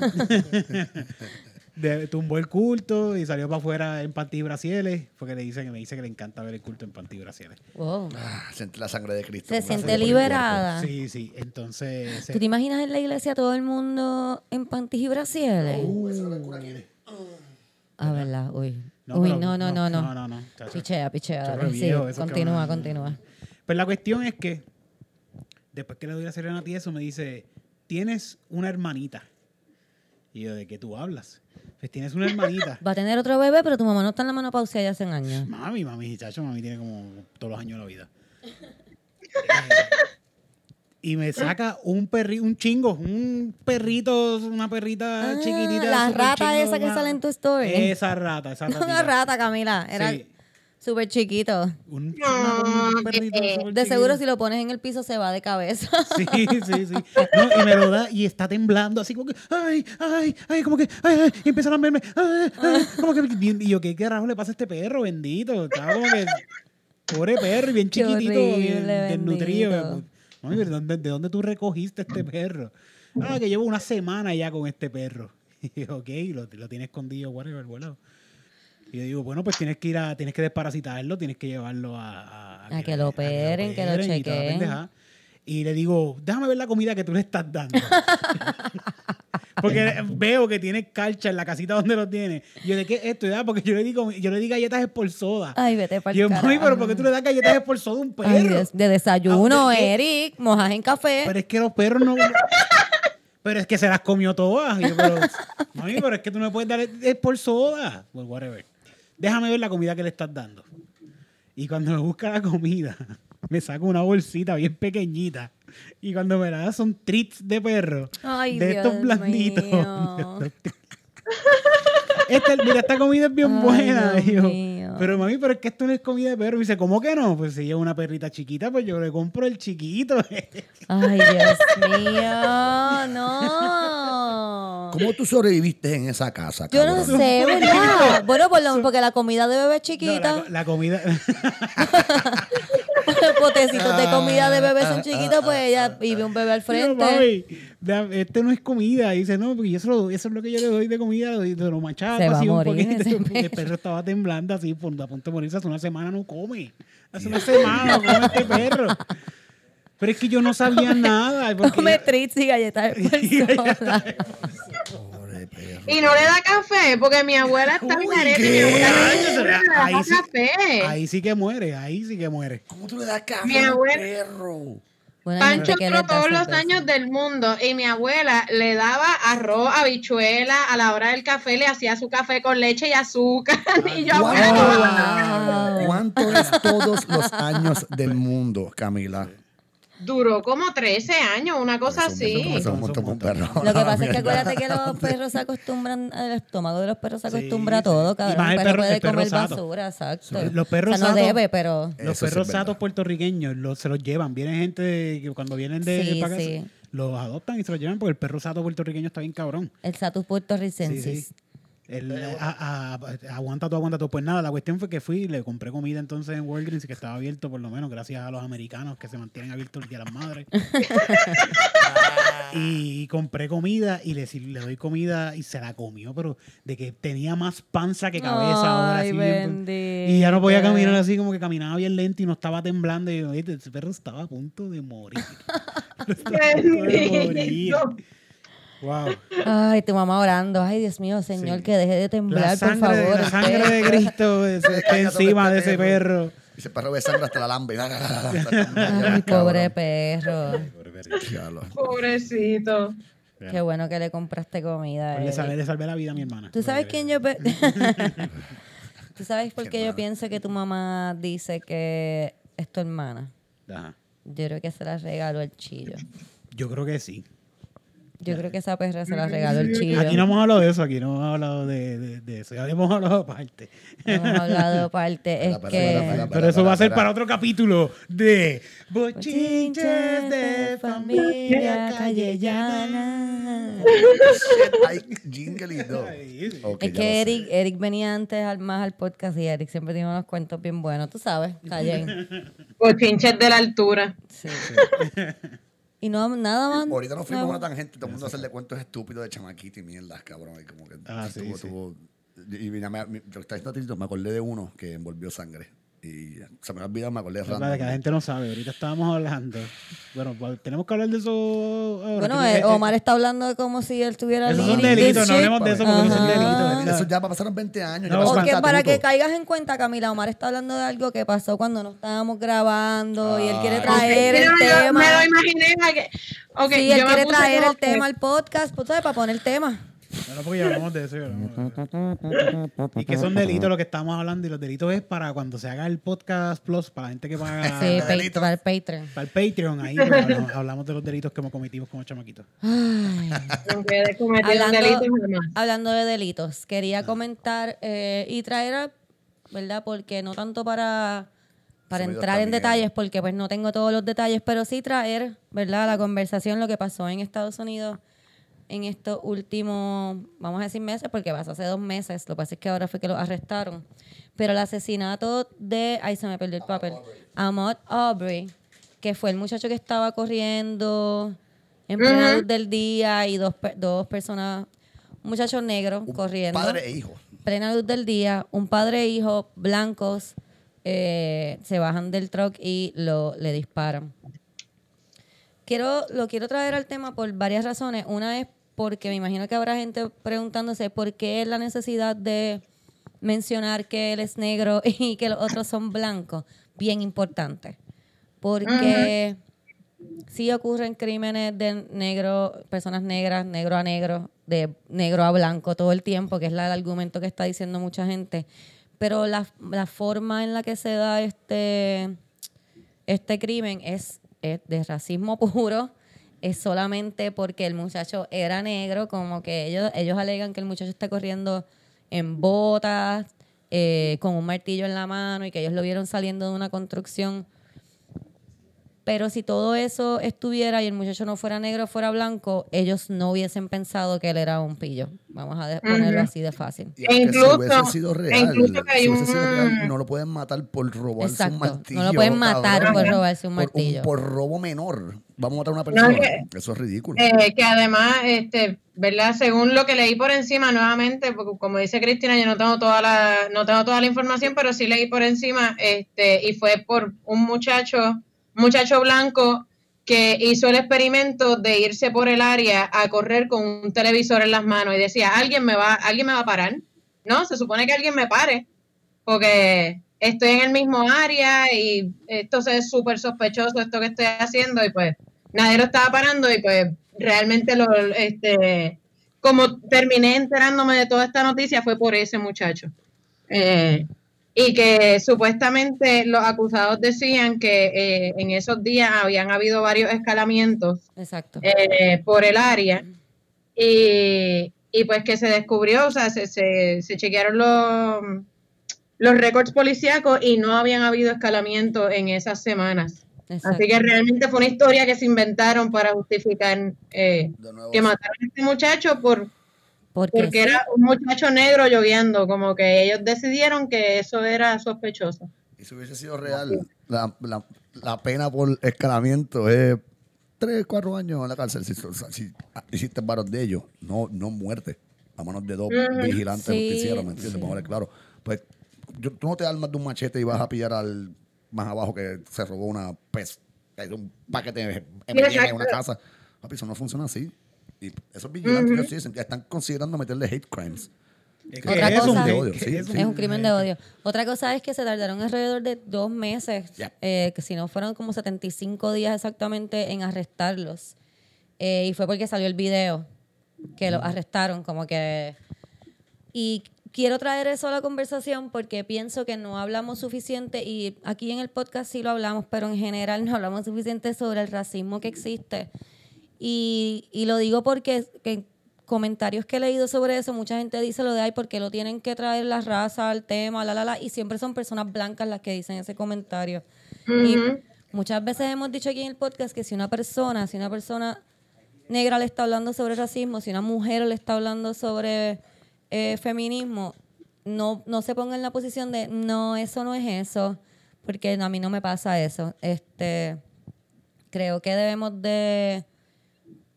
Speaker 4: De- tumbó el culto y salió para afuera en panty y brasieles, porque le dice que me dice que le encanta ver el culto en panty y brasieles.
Speaker 1: Wow.
Speaker 3: Ah, siente la sangre de Cristo.
Speaker 1: Se siente liberada.
Speaker 4: Sí, sí. Entonces. se-
Speaker 1: ¿Tú te imaginas en la iglesia todo el mundo en panties y brasieles? Ah, ¿verdad? Uy. Uy,
Speaker 4: pero-
Speaker 1: no, no, no, no.
Speaker 4: No, no, no. chacho.
Speaker 1: Pichea, pichea. Sí,
Speaker 4: viejo,
Speaker 1: continúa, continúa.
Speaker 4: Pues la cuestión es que después que le doy la serenata y eso, me dice, tienes una hermanita. Y yo, ¿de qué tú hablas? Pues tienes una hermanita.
Speaker 1: Va a tener otro bebé, pero tu mamá no está en la menopausia ya hace un año.
Speaker 4: mami, mami, chacho, mami tiene como todos los años de la vida. Y me saca un perrito, un chingo, un perrito, una perrita
Speaker 1: Ah,
Speaker 4: chiquitita.
Speaker 1: la rata
Speaker 4: chingo,
Speaker 1: esa que
Speaker 4: una-
Speaker 1: sale en tu story.
Speaker 4: Esa rata, esa ratita.
Speaker 1: Una rata, Camila. Era
Speaker 4: Sí.
Speaker 1: Súper chiquito.
Speaker 4: Un,
Speaker 2: No,
Speaker 4: una- un perrito
Speaker 2: bebé.
Speaker 4: súper
Speaker 1: De seguro
Speaker 4: chiquito.
Speaker 1: si lo pones en el piso se va de cabeza.
Speaker 4: Sí, sí, sí. No, y me lo da y está temblando así como que, ay, ay, ay, como que, ay, ay, y empieza a lamberme, ay, ay, como que, y yo, ¿qué carajo le pasa a este perro, bendito? Estaba como que, pobre perro, y bien chiquitito, bien,
Speaker 1: horrible,
Speaker 4: bien nutrido.
Speaker 1: bendito.
Speaker 4: Mami, ¿de dónde, ¿de dónde tú recogiste este perro? Ah, que llevo una semana ya con este perro. Y yo, ok, lo, lo tienes escondido, whatever, bueno. Y yo digo, bueno, pues tienes que ir a, tienes que desparasitarlo, tienes que llevarlo a...
Speaker 1: A que lo operen, que lo
Speaker 4: operen pendejada. Y le digo, déjame ver la comida que tú le estás dando. Porque veo que tiene calcha en la casita donde lo tiene. Y yo, ¿de qué es esto? Ya, Porque yo le digo, yo le di galletas por soda.
Speaker 1: Ay, vete para
Speaker 4: y yo, mami, pero ¿por qué tú le das galletas por soda a un perro?
Speaker 1: Ay, de desayuno,
Speaker 4: Ah.
Speaker 1: Eric, mojas en café.
Speaker 4: Pero es que los perros no. pero es que se las comió todas. Y yo, pero, mami, pero es que tú no me puedes dar. Es por soda. Well, whatever. Déjame ver la comida que le estás dando. Y cuando me busca la comida, me saca una bolsita bien pequeñita. Y cuando me la da son treats de perro.
Speaker 1: Ay,
Speaker 4: de
Speaker 1: Dios
Speaker 4: estos blanditos.
Speaker 1: mío.
Speaker 4: Esta, mira, esta comida es bien
Speaker 1: Ay,
Speaker 4: buena.
Speaker 1: Dios
Speaker 4: Y yo,
Speaker 1: mío.
Speaker 4: pero mami, pero es que esto no es comida de perro. Y dice, ¿cómo que no? Pues si ella es una perrita chiquita, pues yo le compro el chiquito.
Speaker 1: Ay, Dios mío, no.
Speaker 3: ¿Cómo tú sobreviviste en esa casa,
Speaker 1: Yo no sé, ¿verdad? Bueno, por lo- porque la comida de bebé es
Speaker 4: No,
Speaker 1: chiquita.
Speaker 4: la, la comida.
Speaker 1: Potecitos de comida de bebé son chiquitos, pues ella vive un bebé al
Speaker 4: Digo,
Speaker 1: frente.
Speaker 4: mami, este no es comida. Y dice, no, porque lo- eso es lo que yo le doy de comida, lo, lo, machaco
Speaker 1: Se va
Speaker 4: así
Speaker 1: a
Speaker 4: un poquito. El
Speaker 1: perro.
Speaker 4: estaba temblando así, por, a punto de morirse. Hace una semana no come. Hace una semana no come este perro. Pero es que yo no sabía nada. porque
Speaker 1: Come
Speaker 4: ella-
Speaker 1: treats y galletas por soda.
Speaker 3: Pobre perro.
Speaker 2: Y no le da café, porque mi abuela está en
Speaker 3: ¿qué?
Speaker 2: mi abuela no da
Speaker 4: sí-
Speaker 2: café.
Speaker 4: Ahí sí que muere, ahí sí que muere.
Speaker 3: ¿Cómo tú le das café
Speaker 2: Mi abuela-
Speaker 3: perro?
Speaker 1: Bueno,
Speaker 2: Pancho entró todos los años del mundo y mi abuela le daba arroz, habichuela, a la hora del café le hacía su café con leche y azúcar. Y yo, abuela, no
Speaker 3: ¿Cuánto,
Speaker 2: va-
Speaker 1: Wow.
Speaker 3: ¿Cuánto es todos los años del mundo, Camila?
Speaker 2: Duró como 13 años, una cosa
Speaker 3: Eso-
Speaker 2: así.
Speaker 3: eso perro.
Speaker 1: Lo que pasa es que acuérdate que los perros se acostumbran, el estómago de los perros se
Speaker 4: Sí,
Speaker 1: acostumbra a todo,
Speaker 4: Y
Speaker 1: cabrón.
Speaker 4: más
Speaker 1: Un
Speaker 4: el
Speaker 1: perro
Speaker 4: perro-
Speaker 1: puede
Speaker 4: el perro
Speaker 1: comer
Speaker 4: sato.
Speaker 1: basura, exacto.
Speaker 4: Sí, los perros
Speaker 1: o sea, no debe, pero...
Speaker 4: Los
Speaker 3: sí
Speaker 4: perros satos puertorriqueños los, se los llevan. Vienen gente que cuando vienen de,
Speaker 1: Sí,
Speaker 4: para los adoptan y se los llevan porque el perro sato puertorriqueño está bien cabrón.
Speaker 1: El satus
Speaker 4: Sí,
Speaker 1: puertorricensis.
Speaker 4: El- a- a- aguanta tú, aguanta tú. Pues nada, la cuestión fue que fui y le compré comida entonces en Walgreens que estaba abierto por lo menos gracias a los americanos que se mantienen abiertos el día de las madres. y compré comida y le, le doy comida y se la comió, pero de que tenía más panza que cabeza ahora. Así bien- y ya no podía caminar así como que caminaba bien lento y no estaba temblando. Y yo, "Oye, ese perro estaba a punto de morir. Estaba a punto de morir. Wow.
Speaker 1: Ay, tu mamá orando. Ay, Dios mío, Señor,
Speaker 4: Sí.
Speaker 1: que deje de temblar,
Speaker 4: La sangre,
Speaker 1: por favor.
Speaker 4: la sangre de Cristo está encima de ese perro.
Speaker 3: Y ese perro ve sangre hasta la lambe.
Speaker 1: Ay, pobre perro.
Speaker 2: Pobrecito.
Speaker 1: Qué bueno que le compraste comida.
Speaker 4: Pues le, salvé, le salvé la vida a mi hermana.
Speaker 1: ¿Tú sabes quién yo... ¿Tú sabes por
Speaker 3: Qué
Speaker 1: qué yo pienso que tu mamá dice que es tu hermana?
Speaker 4: Ajá.
Speaker 1: Yo creo que se la regaló el chillo.
Speaker 4: Yo creo que sí.
Speaker 1: Yo creo que esa perra se la regaló el chillo.
Speaker 4: Aquí no hemos hablado de eso, aquí no hemos hablado de, de, de eso. Ya hemos hablado aparte.
Speaker 1: Hemos hablado parte. Es que...
Speaker 4: Pero eso va a ser para otro capítulo de
Speaker 1: Bochinches
Speaker 4: Bochinches de Familia
Speaker 1: Callellana.
Speaker 3: Hay jingle y todo.
Speaker 1: Es que. Eric, Eric venía antes al, más al podcast y Eric siempre tiene unos cuentos bien buenos. Tú sabes, Callen.
Speaker 2: Cochinches de la altura.
Speaker 1: Sí. Y no, nada más.
Speaker 3: Ahorita nos fuimos a
Speaker 1: nuevo.
Speaker 3: una tangente, todo el mundo a hacerle cuentos estúpidos de chamaquito y mierdas, cabrón. Y como que
Speaker 4: Ah, sí,
Speaker 3: tuvo,
Speaker 4: sí.
Speaker 3: tuvo- y mira, me, me, lo que está diciendo Tito, me acordé de uno que envolvió sangre. Y se me ha olvidado, me acordé de
Speaker 4: Verdad,
Speaker 3: random.
Speaker 4: que la gente no sabe. Ahorita estábamos hablando. Bueno, pues, tenemos que hablar de eso ahora.
Speaker 1: Bueno, eh, Omar está hablando de como si él tuviera
Speaker 4: Esos son
Speaker 1: leading this
Speaker 4: delitos, no hablemos de eso porque son
Speaker 1: Ajá.
Speaker 4: delitos.
Speaker 3: Eso ya va a pasar 20 años. ya
Speaker 4: No,
Speaker 3: el
Speaker 1: que para que caigas en cuenta, Camila, Omar está hablando de algo que pasó cuando no estábamos grabando y él quiere
Speaker 3: Ay.
Speaker 1: traer
Speaker 2: Mira,
Speaker 1: el
Speaker 2: yo
Speaker 1: tema.
Speaker 2: Me lo imaginé. que- Ok,
Speaker 1: sí,
Speaker 2: yo
Speaker 1: él quiere traer el
Speaker 2: que-
Speaker 1: tema al podcast, pues, ¿sabes? Para poner tema.
Speaker 4: No, no, porque ya hablamos de eso. ya hablamos de eso. Y que son delitos lo que estamos hablando. Y los delitos es para cuando se haga el podcast plus, para la gente que paga
Speaker 1: Sí, pa-
Speaker 3: delito.
Speaker 1: para el Patreon.
Speaker 4: para el Patreon. Ahí pues, hablamos, hablamos de los delitos que cometimos como chamaquitos.
Speaker 1: Hablando,
Speaker 2: delitos
Speaker 1: hablando de delitos, quería comentar eh, y traer, a- ¿verdad? Porque no tanto para, para entrar en
Speaker 3: también.
Speaker 1: detalles, porque pues no tengo todos los detalles, pero sí traer, ¿verdad? A la conversación lo que pasó en Estados Unidos en estos últimos, vamos a decir meses, porque pasó hace dos meses, lo que pasa es que ahora fue que lo arrestaron. Pero el asesinato de, ay, se me perdió el papel, Ahmaud Aubrey, que fue el muchacho que estaba corriendo en plena luz del día y dos, dos personas, un muchacho negro corriendo.
Speaker 3: Padre e hijo.
Speaker 1: Plena luz del día, un padre e hijo blancos eh, se bajan del truck y lo, le disparan. Quiero, lo quiero traer al tema por varias razones. Una es porque me imagino que habrá gente preguntándose por qué la necesidad de mencionar que él es negro y que los otros son blancos. Bien importante. Porque sí ocurren crímenes de negro, personas negras, negro a negro, de negro a blanco todo el tiempo, que es el argumento que está diciendo mucha gente. Pero la, la forma en la que se da este, este crimen es, es de racismo puro. Es solamente porque el muchacho era negro, como que ellos, ellos alegan que el muchacho está corriendo en botas, eh, con un martillo en la mano y que ellos lo vieron saliendo de una construcción. Pero si todo eso estuviera y el muchacho no fuera negro, fuera blanco, ellos no hubiesen pensado que él era un pillo. Vamos a ponerlo así de fácil.
Speaker 3: Y aunque
Speaker 2: incluso-
Speaker 3: si hubiese sido
Speaker 2: e
Speaker 3: real,
Speaker 2: incluso que hay
Speaker 3: si hubiese sido
Speaker 2: un-
Speaker 3: real, no lo pueden matar por robarse
Speaker 1: Exacto.
Speaker 3: un
Speaker 1: No lo
Speaker 3: martillo.
Speaker 1: pueden matar
Speaker 3: cabrón.
Speaker 1: por robarse un
Speaker 3: Por
Speaker 1: martillo.
Speaker 3: Por, robo menor. Vamos a matar a una
Speaker 2: No,
Speaker 3: persona.
Speaker 2: que-
Speaker 3: Eso es ridículo.
Speaker 2: Eh, que además, este, ¿verdad? Según lo que leí por encima nuevamente, porque como dice Cristina, yo no tengo toda la, no tengo toda la información, pero sí leí por encima, este, y fue por un muchacho, un muchacho blanco que hizo el experimento de irse por el área a correr con un televisor en las manos y decía, alguien me va, alguien me va a parar. No, se supone que alguien me pare, porque estoy en el mismo área y esto es súper sospechoso, esto que estoy haciendo, y pues nadie lo estaba parando y pues realmente lo, este, como terminé enterándome de toda esta noticia fue por ese muchacho. Eh, y que supuestamente los acusados decían que eh, en esos días habían habido varios escalamientos
Speaker 1: Exacto.
Speaker 2: eh, por el área y, y pues que se descubrió, o sea, se, se, se chequearon los, los récords policíacos y no habían habido escalamiento en esas semanas.
Speaker 1: exacto.
Speaker 2: Así que realmente fue una historia que se inventaron para justificar eh, que mataron a este muchacho por,
Speaker 1: Porque,
Speaker 2: era un muchacho negro lloviendo, como que ellos decidieron que eso era sospechoso.
Speaker 3: Y si hubiese sido real, la, la, la pena por escalamiento es 3, 4 años en la cárcel. Si, hiciste varios de ellos, no, no muerte. A manos de dos vigilantes
Speaker 1: Sí,
Speaker 3: justicieros, ¿me entiendes?
Speaker 1: sí.
Speaker 3: Ver, claro. Pues yo- tú no te armas de un machete y vas a pillar al más abajo que se robó una pez, un paquete de M&M en una casa. Papi, eso no funciona así. Y esos vigilantes,
Speaker 2: Ujú.
Speaker 3: ellos sí dicen que están considerando meterle hate crimes.
Speaker 4: Es
Speaker 3: que
Speaker 1: Otra
Speaker 4: es un
Speaker 1: cosa-
Speaker 4: de-
Speaker 3: de odio,
Speaker 4: que
Speaker 3: sí,
Speaker 4: es
Speaker 3: sí.
Speaker 1: Es un crimen de odio. Otra cosa es que se tardaron alrededor de dos meses,
Speaker 3: Ya.
Speaker 1: eh, que si no fueron como 75 días exactamente en arrestarlos. Eh, y fue porque salió el video que los arrestaron, como que... Y quiero traer eso a la conversación porque pienso que no hablamos suficiente, y aquí en el podcast sí lo hablamos, pero en general no hablamos suficiente sobre el racismo que existe. Y, y lo digo porque que en comentarios que he leído sobre eso, mucha gente dice lo de ay, porque lo tienen que traer la raza al tema, la, la, la, y siempre son personas blancas las que dicen ese comentario. Y muchas veces hemos dicho aquí en el podcast que si una persona, si una persona negra le está hablando sobre racismo, si una mujer le está hablando sobre eh, feminismo, no, no se ponga en la posición de no, eso no es eso, porque a mí no me pasa eso. Este, creo que debemos de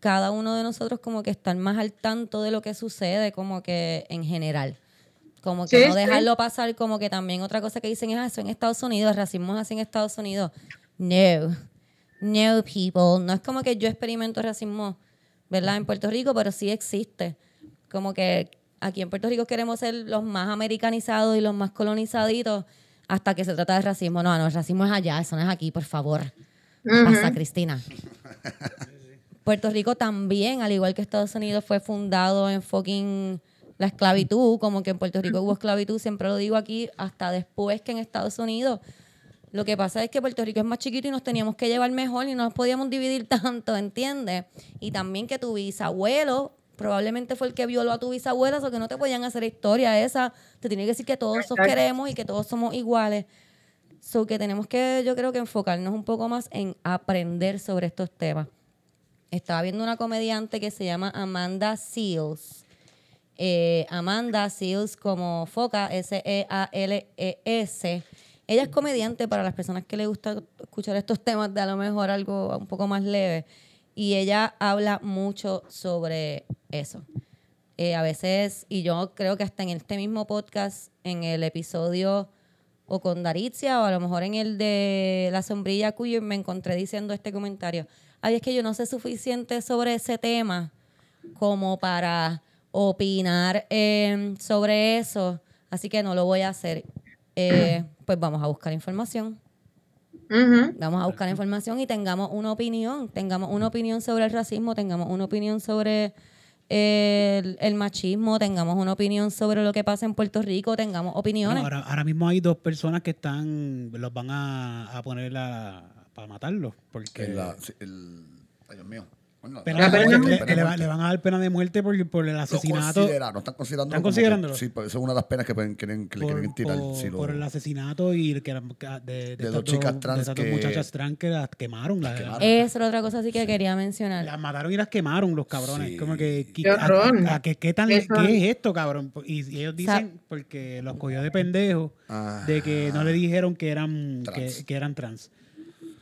Speaker 1: cada uno de nosotros como que estar más al tanto de lo que sucede, como que en general. Como que
Speaker 2: Sí,
Speaker 1: no
Speaker 2: sí.
Speaker 1: dejarlo pasar, como que también otra cosa que dicen es "Ah, eso en Estados Unidos, el racismo es así en Estados Unidos. No, no people. No es como que yo experimento racismo, ¿verdad? En Puerto Rico, pero sí existe. Como que aquí en Puerto Rico queremos ser los más americanizados y los más colonizaditos hasta que se trata de racismo. No, no, el racismo es allá, eso no es aquí, por favor. Pasa, Cristina. Puerto Rico también, al igual que Estados Unidos, fue fundado en fucking la esclavitud, como que en Puerto Rico hubo esclavitud, siempre lo digo aquí, hasta después que en Estados Unidos. Lo que pasa es que Puerto Rico es más chiquito y nos teníamos que llevar mejor y no nos podíamos dividir tanto, ¿entiendes? Y también que tu bisabuelo probablemente fue el que violó a tu bisabuela, o que no te podían hacer historia esa. Te tiene que decir que todos nos queremos y que todos somos iguales. So que tenemos que, yo creo que enfocarnos un poco más en aprender sobre estos temas. Estaba viendo una comediante que se llama Amanda Seals. Eh, Amanda Seals como foca, S-E-A-L-E-S. Ella es comediante para las personas que les gusta escuchar estos temas de a lo mejor algo un poco más leve. Y ella habla mucho sobre eso. Eh, a veces, y yo creo que hasta en este mismo podcast, en el episodio o con Daritzia o a lo mejor en el de La sombrilla queer, me encontré diciendo este comentario. Ay, es que yo no sé suficiente sobre ese tema como para opinar eh, sobre eso, así que no lo voy a hacer. Eh, pues vamos a buscar información. Vamos a buscar información y tengamos una opinión. Tengamos una opinión sobre el racismo, tengamos una opinión sobre el, el machismo, tengamos una opinión sobre lo que pasa en Puerto Rico, tengamos
Speaker 4: Bueno,
Speaker 1: opiniones.
Speaker 4: ahora, ahora mismo hay dos personas que están, los van a, a poner a- para matarlos. Porque
Speaker 3: la- el- ay, Dios mío. Bueno,
Speaker 4: pena
Speaker 2: La
Speaker 4: de
Speaker 2: pena de
Speaker 4: muerte, le, van a dar pena de muerte por, por el
Speaker 3: Lo
Speaker 4: asesinato.
Speaker 3: consideraron, están considerando.
Speaker 4: ¿Están considerándolo?
Speaker 3: Sí, pues eso es una de las penas que, pueden, quieren, que le
Speaker 4: por,
Speaker 3: quieren tirar.
Speaker 4: por-
Speaker 3: si lo-
Speaker 4: por el asesinato y que eran- de, de,
Speaker 3: dos chicas trans
Speaker 4: de dos
Speaker 3: que-
Speaker 4: muchachas trans que las quemaron. las-
Speaker 3: quemaron.
Speaker 1: Esa era otra cosa así que quería mencionar.
Speaker 4: Las mataron y las quemaron los cabrones.
Speaker 3: Sí.
Speaker 4: Como que,
Speaker 2: Qué horror.
Speaker 4: a- a- que- ¿qué, tan,
Speaker 2: Eso-
Speaker 4: ¿Qué es esto, cabrón? Y, y ellos dicen, porque los cogió de pendejo,
Speaker 3: Ah.
Speaker 4: de que no le dijeron que eran,
Speaker 3: Trans.
Speaker 4: que, que eran trans.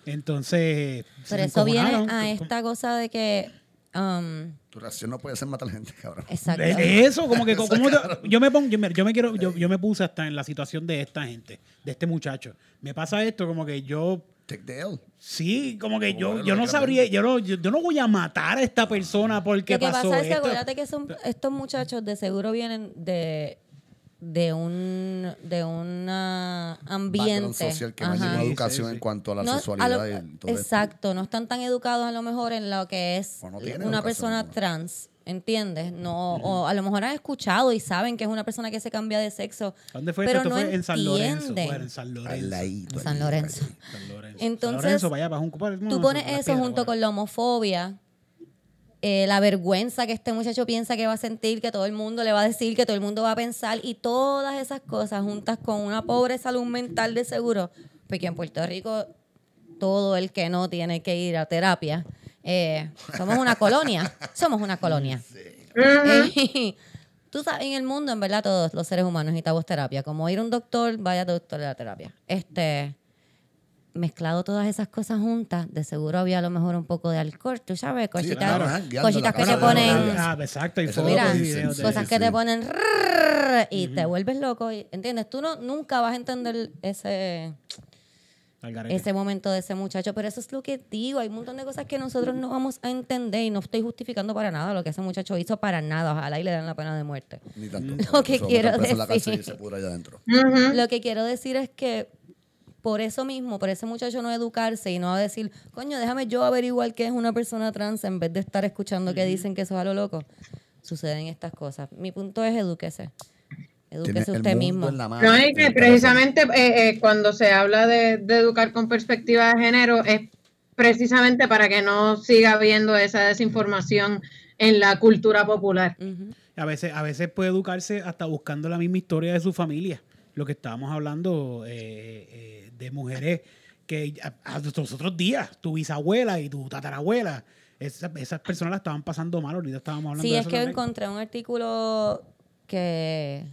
Speaker 4: Entonces,
Speaker 1: Pero eso viene a esta cosa de que um,
Speaker 3: Tu reacción no puede ser matar gente, cabrón.
Speaker 1: exacto.
Speaker 4: De eso, como que como yo me pongo, yo me, yo me quiero, yo, yo me puse hasta en la situación de esta gente, de este muchacho. Me pasa esto, como que yo
Speaker 3: Take the L.
Speaker 4: sí, como que yo, yo no sabría, yo no, yo, yo no voy a matar a esta persona porque
Speaker 1: Lo que
Speaker 4: pasó
Speaker 1: pasa es que
Speaker 4: esto.
Speaker 1: acuérdate que son, estos muchachos de seguro vienen de de un de un ah, ambiente
Speaker 3: social que no hay
Speaker 1: Ajá.
Speaker 4: Sí,
Speaker 3: educación
Speaker 4: sí, sí.
Speaker 3: en cuanto a la
Speaker 1: No, a
Speaker 3: sexualidad
Speaker 1: lo-
Speaker 3: y todo esto.
Speaker 1: exacto, no están tan educados a lo mejor en lo que es
Speaker 3: no
Speaker 1: una persona
Speaker 3: ninguna.
Speaker 1: trans, ¿entiendes? No, o a lo mejor han escuchado y saben que es una persona que se cambia de sexo,
Speaker 4: ¿Dónde fue
Speaker 1: pero
Speaker 4: esto?
Speaker 1: no
Speaker 4: fue en San Lorenzo. en San Lorenzo.
Speaker 3: Al ladito,
Speaker 1: En San Lorenzo.
Speaker 4: San Lorenzo.
Speaker 1: Entonces,
Speaker 4: San Lorenzo, para un
Speaker 1: Tú pones eso junto con la homofobia, eh, la vergüenza que este muchacho piensa que va a sentir, que todo el mundo le va a decir, que todo el mundo va a pensar, y todas esas cosas juntas con una pobre salud mental de seguro, porque en Puerto Rico todo el que no tiene que ir a terapia, eh, somos una colonia, somos una colonia. Eh, Tú sabes, en el mundo, en verdad, todos los seres humanos necesitamos terapia. Como ir a un doctor, vaya doctor de la terapia. Este, mezclado todas esas cosas juntas, de seguro había a lo mejor un poco de alcohol, tú sabes, cositas,
Speaker 3: claro,
Speaker 1: cositas que te ponen,
Speaker 4: Ah, exacto, y
Speaker 1: mira,
Speaker 4: y videos de-
Speaker 1: cosas que
Speaker 3: sí.
Speaker 1: te ponen y te vuelves loco, y- ¿entiendes? Tú no, nunca vas a entender ese, ese momento de ese muchacho, pero eso es lo que digo, hay un montón de cosas que nosotros no vamos a entender y no estoy justificando para nada lo que ese muchacho hizo, para nada, ojalá y le den la pena de muerte.
Speaker 3: Ni tanto.
Speaker 1: Lo que quiero decir. Lo que quiero decir es que por eso mismo, por ese muchacho no educarse y no decir, coño, déjame yo averiguar qué es una persona trans en vez de estar escuchando que dicen que eso es a lo loco, suceden estas cosas. Mi punto es edúquese.
Speaker 3: Tiene
Speaker 1: Edúquese usted mismo.
Speaker 3: en la mano,
Speaker 2: No, y que precisamente eh, eh, cuando se habla de, de educar con perspectiva de género es precisamente para que no siga habiendo esa desinformación en la cultura popular.
Speaker 4: A veces, a veces puede educarse hasta buscando la misma historia de su familia. Lo que estábamos hablando eh, eh, de mujeres que a, a los otros días, tu bisabuela y tu tatarabuela, esa- esas personas la estaban pasando mal. Ahorita estábamos hablando
Speaker 1: Sí,
Speaker 4: de
Speaker 1: es
Speaker 4: eso
Speaker 1: que
Speaker 4: también.
Speaker 1: encontré un artículo que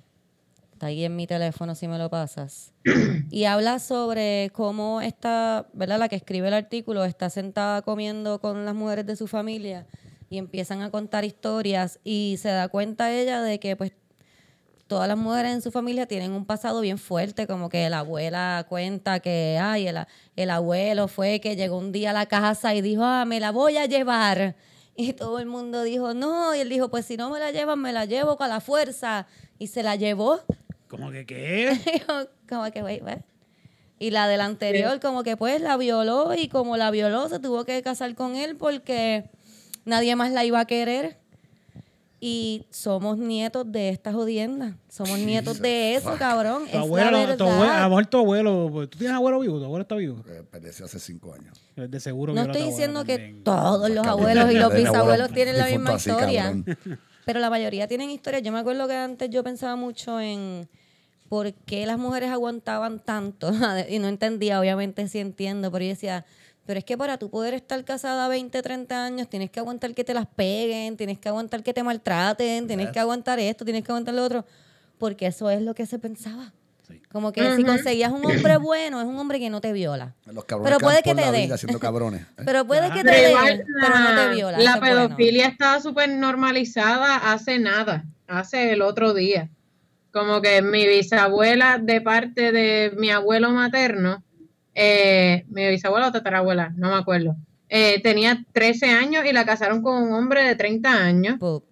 Speaker 1: está ahí en mi teléfono si me lo pasas. Y habla sobre cómo esta, ¿verdad? La que escribe el artículo está sentada comiendo con las mujeres de su familia y empiezan a contar historias y se da cuenta ella de que pues todas las mujeres en su familia tienen un pasado bien fuerte, como que la abuela cuenta que, ay, el, el abuelo fue que llegó un día a la casa y dijo, ah, me la voy a llevar. Y todo el mundo dijo, no, y él dijo, pues si no me la llevan, me la llevo con la fuerza. Y se la llevó.
Speaker 4: Como que, ¿qué?
Speaker 1: como que, what? Y la del anterior, como que pues la violó y como la violó, se tuvo que casar con él porque nadie más la iba a querer. Y somos nietos de esta jodienda. Somos nietos de eso, cabrón.
Speaker 4: Tu
Speaker 1: Es la
Speaker 4: abuelo, tu abuelo- a lo mejor tu abuelo, pues, ¿tú tienes abuelo vivo? ¿Tu abuelo está vivo?
Speaker 3: Eh, hace cinco años.
Speaker 4: De seguro
Speaker 1: No estoy diciendo que
Speaker 4: también.
Speaker 1: todos los abuelos y los bisabuelos tienen la misma
Speaker 3: así,
Speaker 1: historia.
Speaker 3: cabrón.
Speaker 1: Pero la mayoría tienen historias. Yo me acuerdo que antes yo pensaba mucho en por qué las mujeres aguantaban tanto. y no entendía, obviamente sí entiendo, pero yo decía, pero es que para tú poder estar casada 20, 30 años, tienes que aguantar que te las peguen, tienes que aguantar que te maltraten, tienes que aguantar esto, tienes que aguantar lo otro, porque eso es lo que se pensaba.
Speaker 4: Sí.
Speaker 1: Como que si conseguías un hombre bueno, es un hombre que no te viola.
Speaker 3: Los cabrones
Speaker 1: Pero puede que te dé.
Speaker 3: cabrones. ¿eh?
Speaker 1: Pero puede
Speaker 4: Ajá.
Speaker 1: que te dé, pero no te
Speaker 2: la,
Speaker 1: viola.
Speaker 2: la
Speaker 1: es bueno.
Speaker 2: pedofilia estaba súper normalizada hace nada, hace el otro día. Como que mi bisabuela de parte de mi abuelo materno, eh, mi bisabuela o tatarabuela, no me acuerdo, eh, tenía 13 años y la casaron con un hombre de 30 años.
Speaker 1: Pup.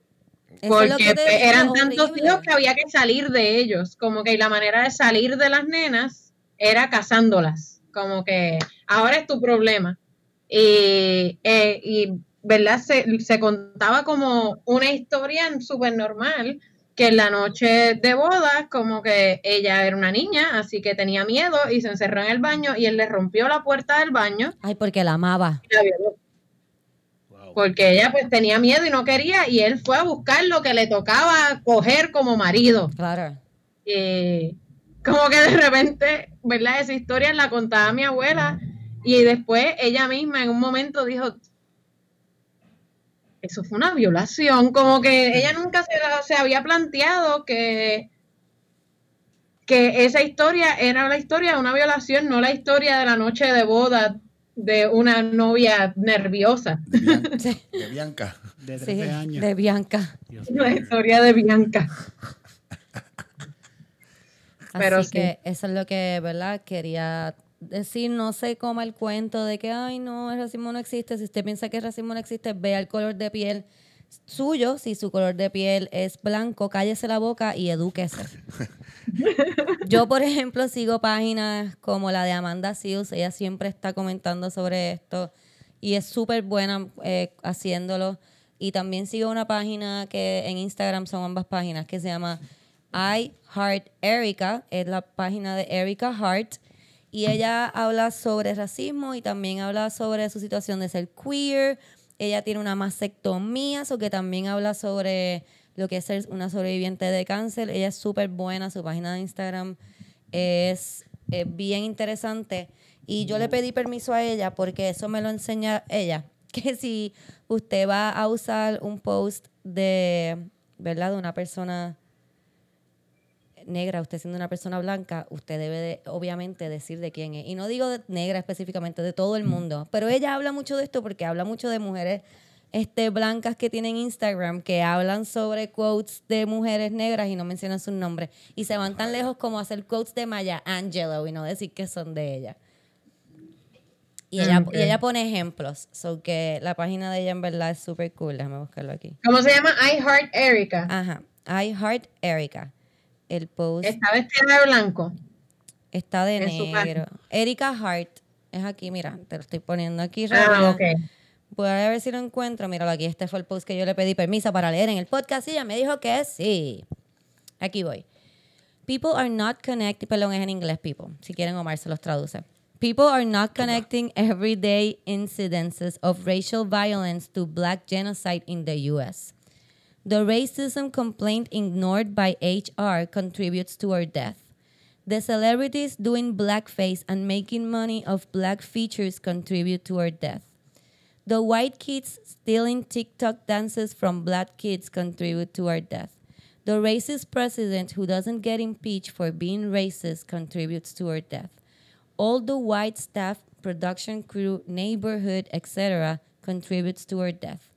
Speaker 1: Eso es lo
Speaker 2: Porque pues, eran tantos hijos que había que salir de ellos. Como que la manera de salir de las nenas era casándolas. Como que ahora es tu problema. Y, eh, y ¿verdad? Se, se contaba como una historia súper normal, que en la noche de bodas, como que ella era una niña, así que tenía miedo y se encerró en el baño y él le rompió la puerta del baño
Speaker 1: Ay, porque la amaba.
Speaker 2: y la violó
Speaker 4: Wow.
Speaker 2: porque ella pues tenía miedo y no quería y él fue a buscar lo que le tocaba coger como marido.
Speaker 1: Claro.
Speaker 2: Y como que de repente, ¿verdad? Esa historia la contaba mi abuela y después ella misma en un momento dijo, eso fue una violación, como que ella nunca se, había planteado que, que esa historia era la historia de una violación, no la historia de la noche de boda de una novia nerviosa.
Speaker 3: De, Bian- de Bianca.
Speaker 4: De
Speaker 1: Sí,
Speaker 4: 13 años.
Speaker 1: de Bianca.
Speaker 4: Dios
Speaker 2: La historia de Bianca. Pero
Speaker 1: Así
Speaker 2: sí.
Speaker 1: que eso es lo que, ¿verdad? Quería decir, no se coma el cuento de que, ay, no, el racismo no existe. Si usted piensa que el racismo no existe, vea el color de piel suyo. Si su color de piel es blanco, cállese la boca y edúquese. Yo, por ejemplo, sigo páginas como la de Amanda Seals. Ella siempre está comentando sobre esto y es súper buena eh, haciéndolo. Y también sigo una página que en Instagram son ambas páginas que se llama I Heart Erica. Es la página de Erica Hart. Y ella habla sobre racismo y también habla sobre su situación de ser queer. Ella tiene una mastectomía, o que también habla sobre lo que es ser una sobreviviente de cáncer. Ella es súper buena, su página de Instagram es, eh, bien interesante. Y yo le pedí permiso a ella porque eso me lo enseña ella, que si usted va a usar un post de, ¿verdad? De una persona negra, usted siendo una persona blanca, usted debe de, obviamente decir de quién es. Y no digo de negra específicamente, de todo el mundo. Pero ella habla mucho de esto porque habla mucho de mujeres este, blancas que tienen Instagram que hablan sobre quotes de mujeres negras y no mencionan sus nombres. Y se van tan lejos como hacer quotes de Maya Angelou y no decir que son de ella. Y ella,
Speaker 2: Ok.
Speaker 1: y ella pone ejemplos. So que la página de ella en verdad es súper cool. Déjame buscarlo aquí.
Speaker 2: ¿Cómo se llama? I Heart Erica.
Speaker 1: Ajá. I Heart Erica. El post
Speaker 2: Está vestida de blanco.
Speaker 1: está de negro. Erika Hart. Es aquí, mira, te lo estoy poniendo aquí
Speaker 2: Ah, ok.
Speaker 1: Voy a ver si lo encuentro. Míralo aquí. Este fue el post que yo le pedí permiso para leer en el podcast y ella me dijo que sí. Aquí voy. People are not connecting, perdón, es en inglés, people. Si quieren, Omar se los traduce. People are not connecting everyday incidences of racial violence to black genocide in the U.S. The racism complaint ignored by HR contributes to our death. The celebrities doing blackface and making money of black features contribute to our death. The white kids stealing TikTok dances from black kids contribute to our death. The racist president who doesn't get impeached for being racist contributes to our death. All the white staff, production crew, neighborhood, etc., contributes to our death.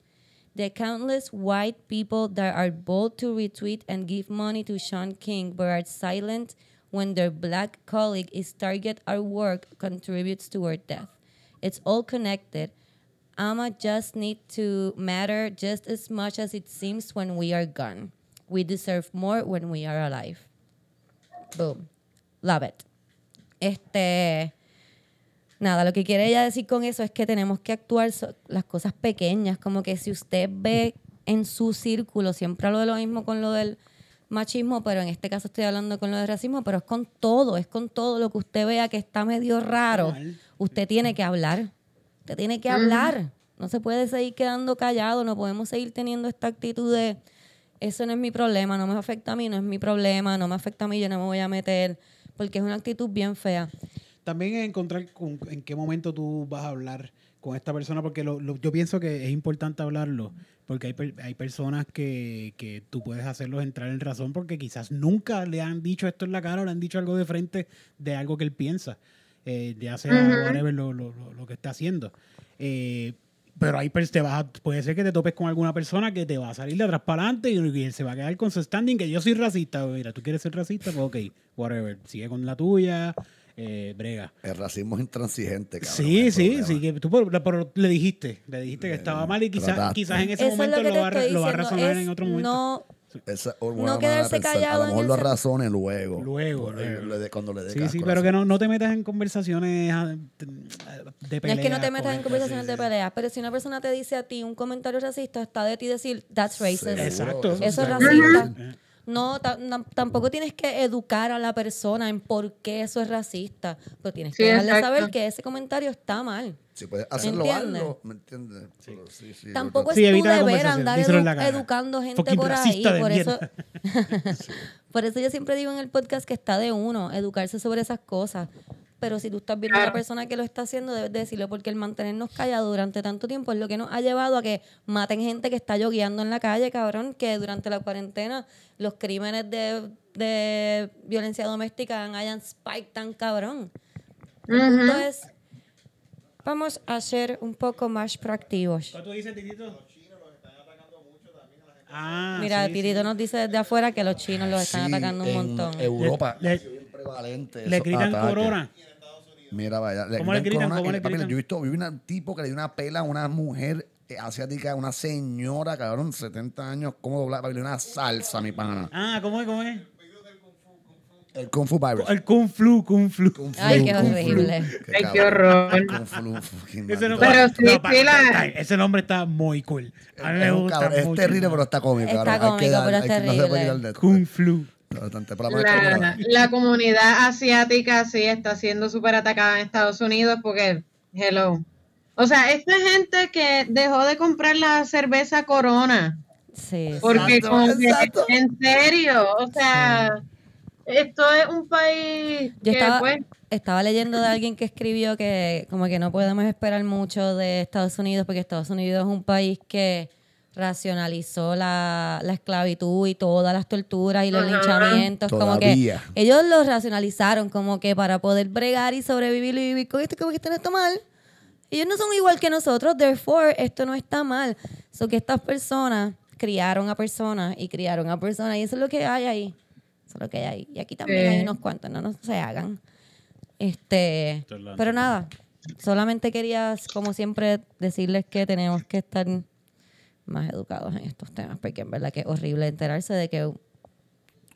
Speaker 1: The countless white people that are bold to retweet and give money to Sean King but are silent when their black colleague is target at work contributes to our death. It's all connected. Ama just need to matter just as much as it seems when we are gone. We deserve more when we are alive. Boom. Love it. Este. Nada, lo que quiere ella decir con eso es que tenemos que actuar so- las cosas pequeñas, como que si usted ve en su círculo, siempre hablo de lo mismo con lo del machismo, pero en este caso estoy hablando con lo del racismo, pero es con todo, es con todo lo que usted vea que está medio raro, usted tiene que hablar, usted tiene que hablar, no se puede seguir quedando callado, no podemos seguir teniendo esta actitud de eso no es mi problema, no me afecta a mí, no es mi problema, no me afecta a mí, yo no me voy a meter, porque es una actitud bien fea.
Speaker 4: También es encontrar con- en qué momento tú vas a hablar con esta persona, porque lo- lo- yo pienso que es importante hablarlo, porque hay, hay personas que, que tú puedes hacerlos entrar en razón porque quizás nunca le han dicho esto en la cara o le han dicho algo de frente de algo que él piensa, eh, ya sea
Speaker 2: Ujú.
Speaker 4: whatever lo, lo- lo- que esté haciendo. Eh, pero pers- te vas a- puede ser que te topes con alguna persona que te va a salir de atrás para adelante y, y él se va a quedar con su standing que yo soy racista. Mira, tú quieres ser racista, pues ok, whatever, sigue con la tuya, eh, brega.
Speaker 3: El racismo es intransigente, cabrón.
Speaker 4: Sí, sí, sí, que tú pero, pero le dijiste, le dijiste que estaba mal y quizás quizás en ese
Speaker 1: Eso es
Speaker 4: momento
Speaker 1: lo
Speaker 4: va, a lo va razonar
Speaker 1: es
Speaker 4: en otro momento.
Speaker 1: No,
Speaker 3: Esa es
Speaker 1: No quedarse callado
Speaker 3: A lo mejor lo
Speaker 1: ese-
Speaker 3: razone luego.
Speaker 4: Luego,
Speaker 3: Por-
Speaker 4: luego.
Speaker 3: le de- cuando le dé
Speaker 4: Sí,
Speaker 3: casco
Speaker 4: sí, pero que no, no te metas en conversaciones ah, de
Speaker 1: no
Speaker 4: pelea.
Speaker 1: es que no te metas en conversaciones
Speaker 4: sí,
Speaker 1: de peleas, pero si una persona te dice a ti un comentario racista, está de ti decir, that's racist.
Speaker 3: Seguro,
Speaker 4: Exacto.
Speaker 1: Eso es
Speaker 4: seguro.
Speaker 1: racista. No, tampoco tienes que educar a la persona en por qué eso es racista, pero tienes que dejarle
Speaker 2: exacto.
Speaker 1: saber que ese comentario está mal.
Speaker 3: Si puedes hacerlo. ¿Me entiendes? Pero sí, sí,
Speaker 1: Tampoco es
Speaker 4: Sí,
Speaker 1: tu deber andar edu- educando gente
Speaker 4: Fucking
Speaker 1: por ahí. Por eso, por eso yo siempre digo en el podcast que está de uno, educarse sobre esas cosas. Pero si tú estás viendo a una persona que lo está haciendo, debes de decirlo, porque el mantenernos callados durante tanto tiempo es lo que nos ha llevado a que maten gente que está yogueando en la calle, cabrón, que durante la cuarentena los crímenes de, de violencia doméstica hayan spike tan cabrón. El punto
Speaker 2: Ujú.
Speaker 1: es vamos a ser un poco más proactivos.
Speaker 4: ¿Cuál tú dices, Titito? Ah,
Speaker 1: Mira,
Speaker 4: sí,
Speaker 1: Titito nos dice desde afuera que los chinos los están
Speaker 3: Sí,
Speaker 1: atacando un
Speaker 3: en
Speaker 1: montón.
Speaker 3: Europa
Speaker 4: Le-
Speaker 3: es bien prevalente.
Speaker 4: Le gritan
Speaker 3: ataques.
Speaker 4: corona.
Speaker 3: Mira, vaya.
Speaker 4: ¿Cómo le gritan?
Speaker 3: corona.
Speaker 4: ¿Cómo le
Speaker 3: papi,
Speaker 4: gritan?
Speaker 3: Yo he visto, vi un tipo que le dio una pela a una mujer eh, asiática, una señora, cabrón, 70 años, cómo doblar, papi, le dio una salsa, mi pana.
Speaker 4: Ah, ¿cómo es? ¿Cómo es?
Speaker 3: El Kung Fu Virus.
Speaker 4: El Kung Flu, Kung Flu.
Speaker 3: Kung Flu,
Speaker 1: Ay, qué
Speaker 3: Kung Flu.
Speaker 1: horrible.
Speaker 2: Ay, qué horror.
Speaker 3: Kung Flu,
Speaker 4: Ese,
Speaker 3: maldito.
Speaker 2: Pero sí,
Speaker 4: pa-
Speaker 2: sí, la-
Speaker 4: ay, ese nombre está muy cool. A mí me
Speaker 3: Es
Speaker 4: gusta
Speaker 3: cabrón, es
Speaker 4: mucho.
Speaker 3: terrible, pero está cómico.
Speaker 1: Está
Speaker 3: cabrón. Hay que
Speaker 1: cómico,
Speaker 3: dar-
Speaker 1: pero es
Speaker 3: que- No se
Speaker 1: terrible.
Speaker 3: puede de
Speaker 4: Kung Flu.
Speaker 3: La
Speaker 2: comunidad asiática sí está siendo súper atacada en Estados Unidos porque, hello. O sea, esta gente que dejó de comprar la cerveza Corona.
Speaker 1: Sí.
Speaker 2: Porque,
Speaker 3: Exacto,
Speaker 2: como que,
Speaker 3: exacto.
Speaker 2: en serio, o sea, esto es un país
Speaker 1: Yo
Speaker 2: que,
Speaker 1: estaba,
Speaker 2: pues,
Speaker 1: estaba leyendo de alguien que escribió que como que no podemos esperar mucho de Estados Unidos porque Estados Unidos es un país que racionalizó la, la esclavitud y todas las torturas y los
Speaker 2: Ajá.
Speaker 1: linchamientos. Como que ellos lo racionalizaron como que para poder bregar y sobrevivir y vivir con esto, como que esto no está mal. Ellos no son igual que nosotros, therefore esto no está mal. So que estas personas criaron a personas y criaron a personas y eso es lo que hay ahí. Eso es lo que hay ahí. Y aquí también
Speaker 2: Sí.
Speaker 1: hay unos cuantos, no, no se hagan. Este, pero nada, solamente quería, como siempre, decirles que tenemos que estar más educados en estos temas, porque en verdad que es horrible enterarse de que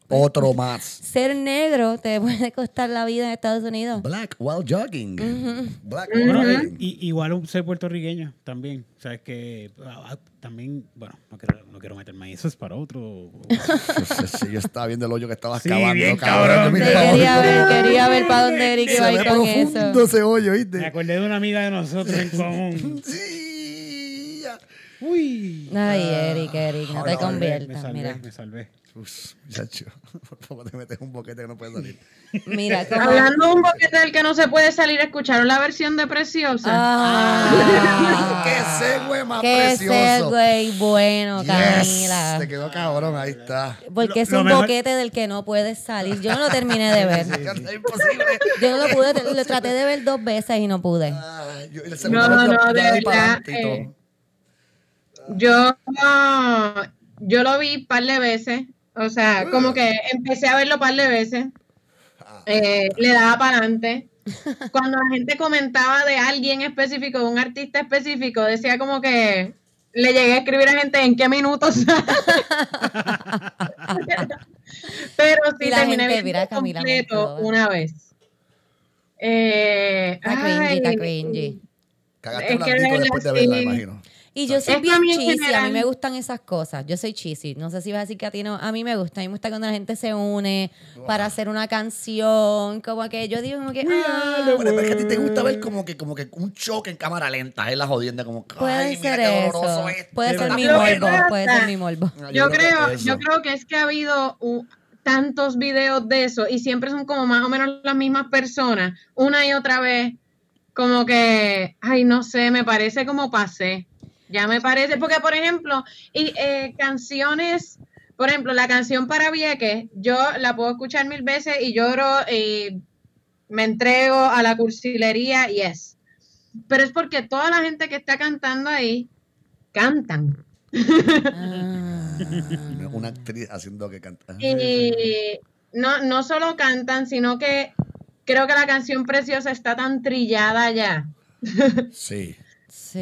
Speaker 3: Otro más.
Speaker 1: ser negro te puede costar la vida en Estados Unidos.
Speaker 3: Black while jogging. Black while jogging.
Speaker 4: y, igual un ser puertorriqueño también. O sea, es que ah, ah, también, bueno, no quiero, no quiero meterme ahí. Eso es para otro.
Speaker 3: Sí, yo estaba viendo el hoyo que estabas
Speaker 4: Sí,
Speaker 3: cavando.
Speaker 4: bien
Speaker 3: cabrón.
Speaker 4: cabrón.
Speaker 3: Mira,
Speaker 1: Sí, quería ver, quería ver para dónde Eric iba a ir con
Speaker 3: profundo
Speaker 1: eso.
Speaker 3: ese hoyo,
Speaker 4: Me
Speaker 3: ¿viste?
Speaker 4: acordé de una amiga de nosotros en común.
Speaker 3: Sí.
Speaker 4: Uy.
Speaker 1: Ay, Eric, Eric, no te
Speaker 4: Me
Speaker 1: conviertas,
Speaker 4: salvé,
Speaker 1: mira.
Speaker 4: me salvé.
Speaker 3: Uf, muchacho, por favor te metes un boquete que no puede salir.
Speaker 1: Mira, como...
Speaker 2: hablando de un boquete del que no se puede salir, ¿escucharon la versión de Preciosa?
Speaker 1: Ah,
Speaker 3: ¡Qué segue más
Speaker 1: qué
Speaker 3: precioso!
Speaker 1: segue bueno,
Speaker 3: Yes,
Speaker 1: Camila.
Speaker 3: Te quedó cabrón, ahí está.
Speaker 1: Porque es
Speaker 4: Lo-
Speaker 1: un
Speaker 4: mejor-
Speaker 1: boquete del que no puedes salir. Yo no lo terminé de ver.
Speaker 3: Es imposible.
Speaker 1: Yo no lo pude, lo traté de ver dos veces y no pude.
Speaker 3: Ah, yo-
Speaker 2: No, no, no, de verdad,
Speaker 3: adelante y todo.
Speaker 2: eh, Yo, no, yo lo vi un par de veces. O sea, como que empecé a verlo un par de veces. Eh, le daba para adelante. Cuando la gente comentaba de alguien específico, de un artista específico, decía como que le llegué a escribir a gente en qué minutos. Pero sí
Speaker 1: la
Speaker 2: terminé
Speaker 1: gente, mira, Camila
Speaker 2: completo una vez. Eh,
Speaker 1: Está cringy, está cringy.
Speaker 3: Cagaste
Speaker 2: Es que
Speaker 3: después de verla,
Speaker 2: sí.
Speaker 3: imagino.
Speaker 1: Y yo soy
Speaker 2: Es
Speaker 1: bien
Speaker 2: a mí en
Speaker 1: cheesy, a mí me gustan esas cosas. Yo soy cheesy. No sé si vas a decir que a ti no. A mí me gusta. A mí me gusta cuando la gente se une para hacer una canción. Como que yo digo como que... ah,
Speaker 3: Bueno, es que a ti te gusta ver como que, como que un choque en cámara lenta, es la jodienda, como
Speaker 1: puede ser
Speaker 3: qué
Speaker 1: eso.
Speaker 3: doloroso esto.
Speaker 1: Puede
Speaker 4: De
Speaker 1: ser mi morbo. Puede ser mi morbo.
Speaker 2: Yo creo, yo creo que es que ha habido tantos videos de eso y siempre son como más o menos las mismas personas, una y otra vez, como que, ay, no sé, me parece como pasé. Ya me parece, porque por ejemplo, y eh, canciones, por ejemplo, la canción para Vieques, yo la puedo escuchar mil veces y lloro y me entrego a la cursilería, yes. Pero es porque toda la gente que está cantando ahí cantan.
Speaker 1: Ah.
Speaker 3: Una actriz haciendo que canta.
Speaker 2: Y no, no solo cantan, sino que creo que la canción preciosa está tan trillada ya.
Speaker 3: Sí.
Speaker 1: Sí.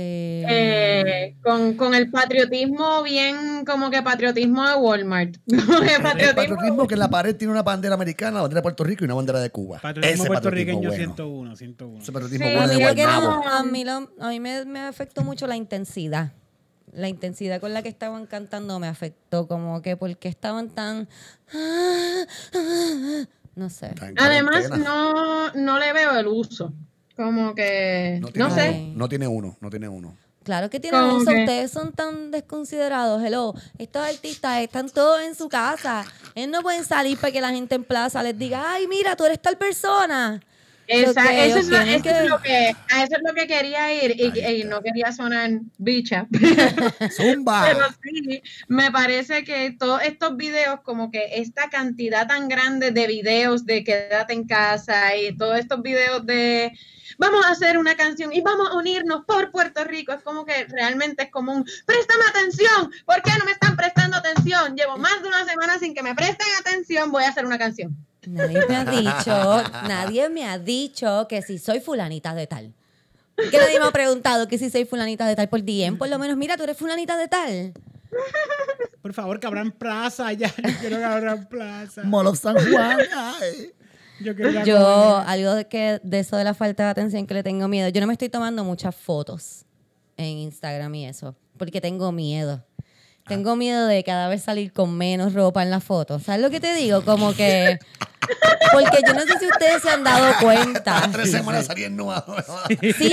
Speaker 2: eh, con, con el patriotismo bien como que patriotismo de Walmart.
Speaker 3: El
Speaker 2: patriotismo-
Speaker 3: patriotismo que en la pared tiene una bandera americana, la bandera de Puerto Rico y una bandera de Cuba.
Speaker 4: Patriotismo
Speaker 3: Ese
Speaker 4: puertorriqueño
Speaker 3: patriotismo
Speaker 4: 101,
Speaker 3: bueno.
Speaker 4: 101.
Speaker 3: Ese patriotismo
Speaker 2: Sí,
Speaker 3: bueno de
Speaker 1: que no, a mí, lo- a mí me, me afectó mucho la intensidad. La intensidad con la que estaban cantando me afectó, como que porque estaban tan... No sé.
Speaker 3: Está en
Speaker 2: Además,
Speaker 3: cuarentena.
Speaker 2: no, no le veo el uso. Como que,
Speaker 3: No
Speaker 2: no,
Speaker 3: tiene
Speaker 2: sé.
Speaker 3: uno, no tiene uno, no tiene uno.
Speaker 1: Claro que tienen uso,
Speaker 2: que-
Speaker 1: ustedes son tan desconsiderados. Hello, estos artistas están todos en su casa. Ellos no pueden salir para que la gente en plaza les diga, ay, mira, tú eres tal persona.
Speaker 2: Esa- eso, es lo, es
Speaker 1: que-
Speaker 2: lo que, a eso es lo que quería ir y no quería sonar bicha.
Speaker 3: ¡Zumba!
Speaker 2: Pero sí, me parece que todos estos videos, como que esta cantidad tan grande de videos de quédate en casa y todos estos videos de vamos a hacer una canción y vamos a unirnos por Puerto Rico. Es como que realmente es como un, préstame atención, ¿por qué no me están prestando atención? Llevo más de una semana sin que me presten atención, voy a hacer una canción.
Speaker 1: Nadie me ha dicho, nadie me ha dicho que si soy fulanita de tal. Que nadie me ha preguntado que si soy fulanita de tal por DM, por lo menos, mira, tú eres fulanita de tal.
Speaker 4: Por favor, que abran plaza ya. Yo quiero que abran plaza.
Speaker 3: Mall of San Juan. ay.
Speaker 4: Yo
Speaker 1: algo de que de eso de la falta de atención que le tengo miedo, yo no me estoy tomando muchas fotos en Instagram y eso, porque tengo miedo. Tengo miedo de cada vez salir con menos ropa en la foto. ¿Sabes lo que te digo? Como que... Porque yo no sé si ustedes se han dado cuenta.
Speaker 3: Tres semanas saliendo a-
Speaker 1: Sí,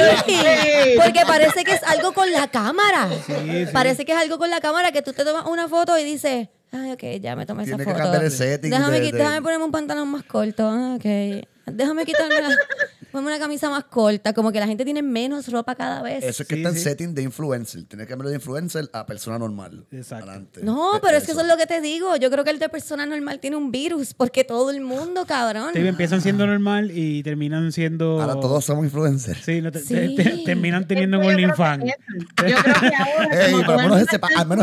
Speaker 1: porque parece que es algo con la cámara.
Speaker 4: sí.
Speaker 1: Parece que es algo con la cámara que tú te tomas una foto y dices, ay, ok, ya me tomé esa
Speaker 3: Tiene que
Speaker 1: foto.
Speaker 3: cambiar el setting
Speaker 1: déjame,
Speaker 3: de-
Speaker 1: déjame ponerme un pantalón más corto. Ah, ok. Déjame quitarme la, ponerme una camisa más corta. Como que la gente tiene menos ropa cada vez.
Speaker 3: Eso es que
Speaker 4: Sí,
Speaker 3: está en
Speaker 4: sí.
Speaker 3: setting de influencer. Tienes que cambiar de influencer a persona normal.
Speaker 4: Exacto.
Speaker 3: Adelante.
Speaker 1: No,
Speaker 3: Eh,
Speaker 1: pero es que eso es lo que te digo. Yo creo que el de persona normal tiene un virus porque todo el mundo, cabrón.
Speaker 4: Sí, empiezan siendo normal y terminan siendo.
Speaker 3: Ahora todos somos influencers.
Speaker 4: Sí, no te-
Speaker 1: Sí.
Speaker 4: te- te- terminan teniendo un OnlyFans.
Speaker 2: eso. Yo creo que ahora,
Speaker 3: Ey, pero al menos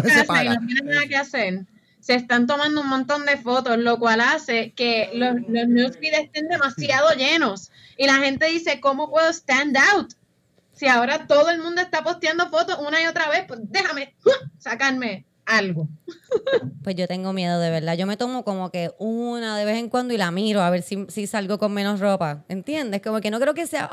Speaker 3: ese paga.
Speaker 2: no tienen nada que hacer, se están tomando un montón de fotos, lo cual hace que los, los newsfeed estén demasiado llenos. Y la gente dice, ¿cómo puedo stand out? Si ahora todo el mundo está posteando fotos una y otra vez, pues déjame sacarme algo.
Speaker 1: Pues yo tengo miedo de verdad. Yo me tomo como que una de vez en cuando y la miro a ver si, si salgo con menos ropa. ¿Entiendes? Como que no creo que sea.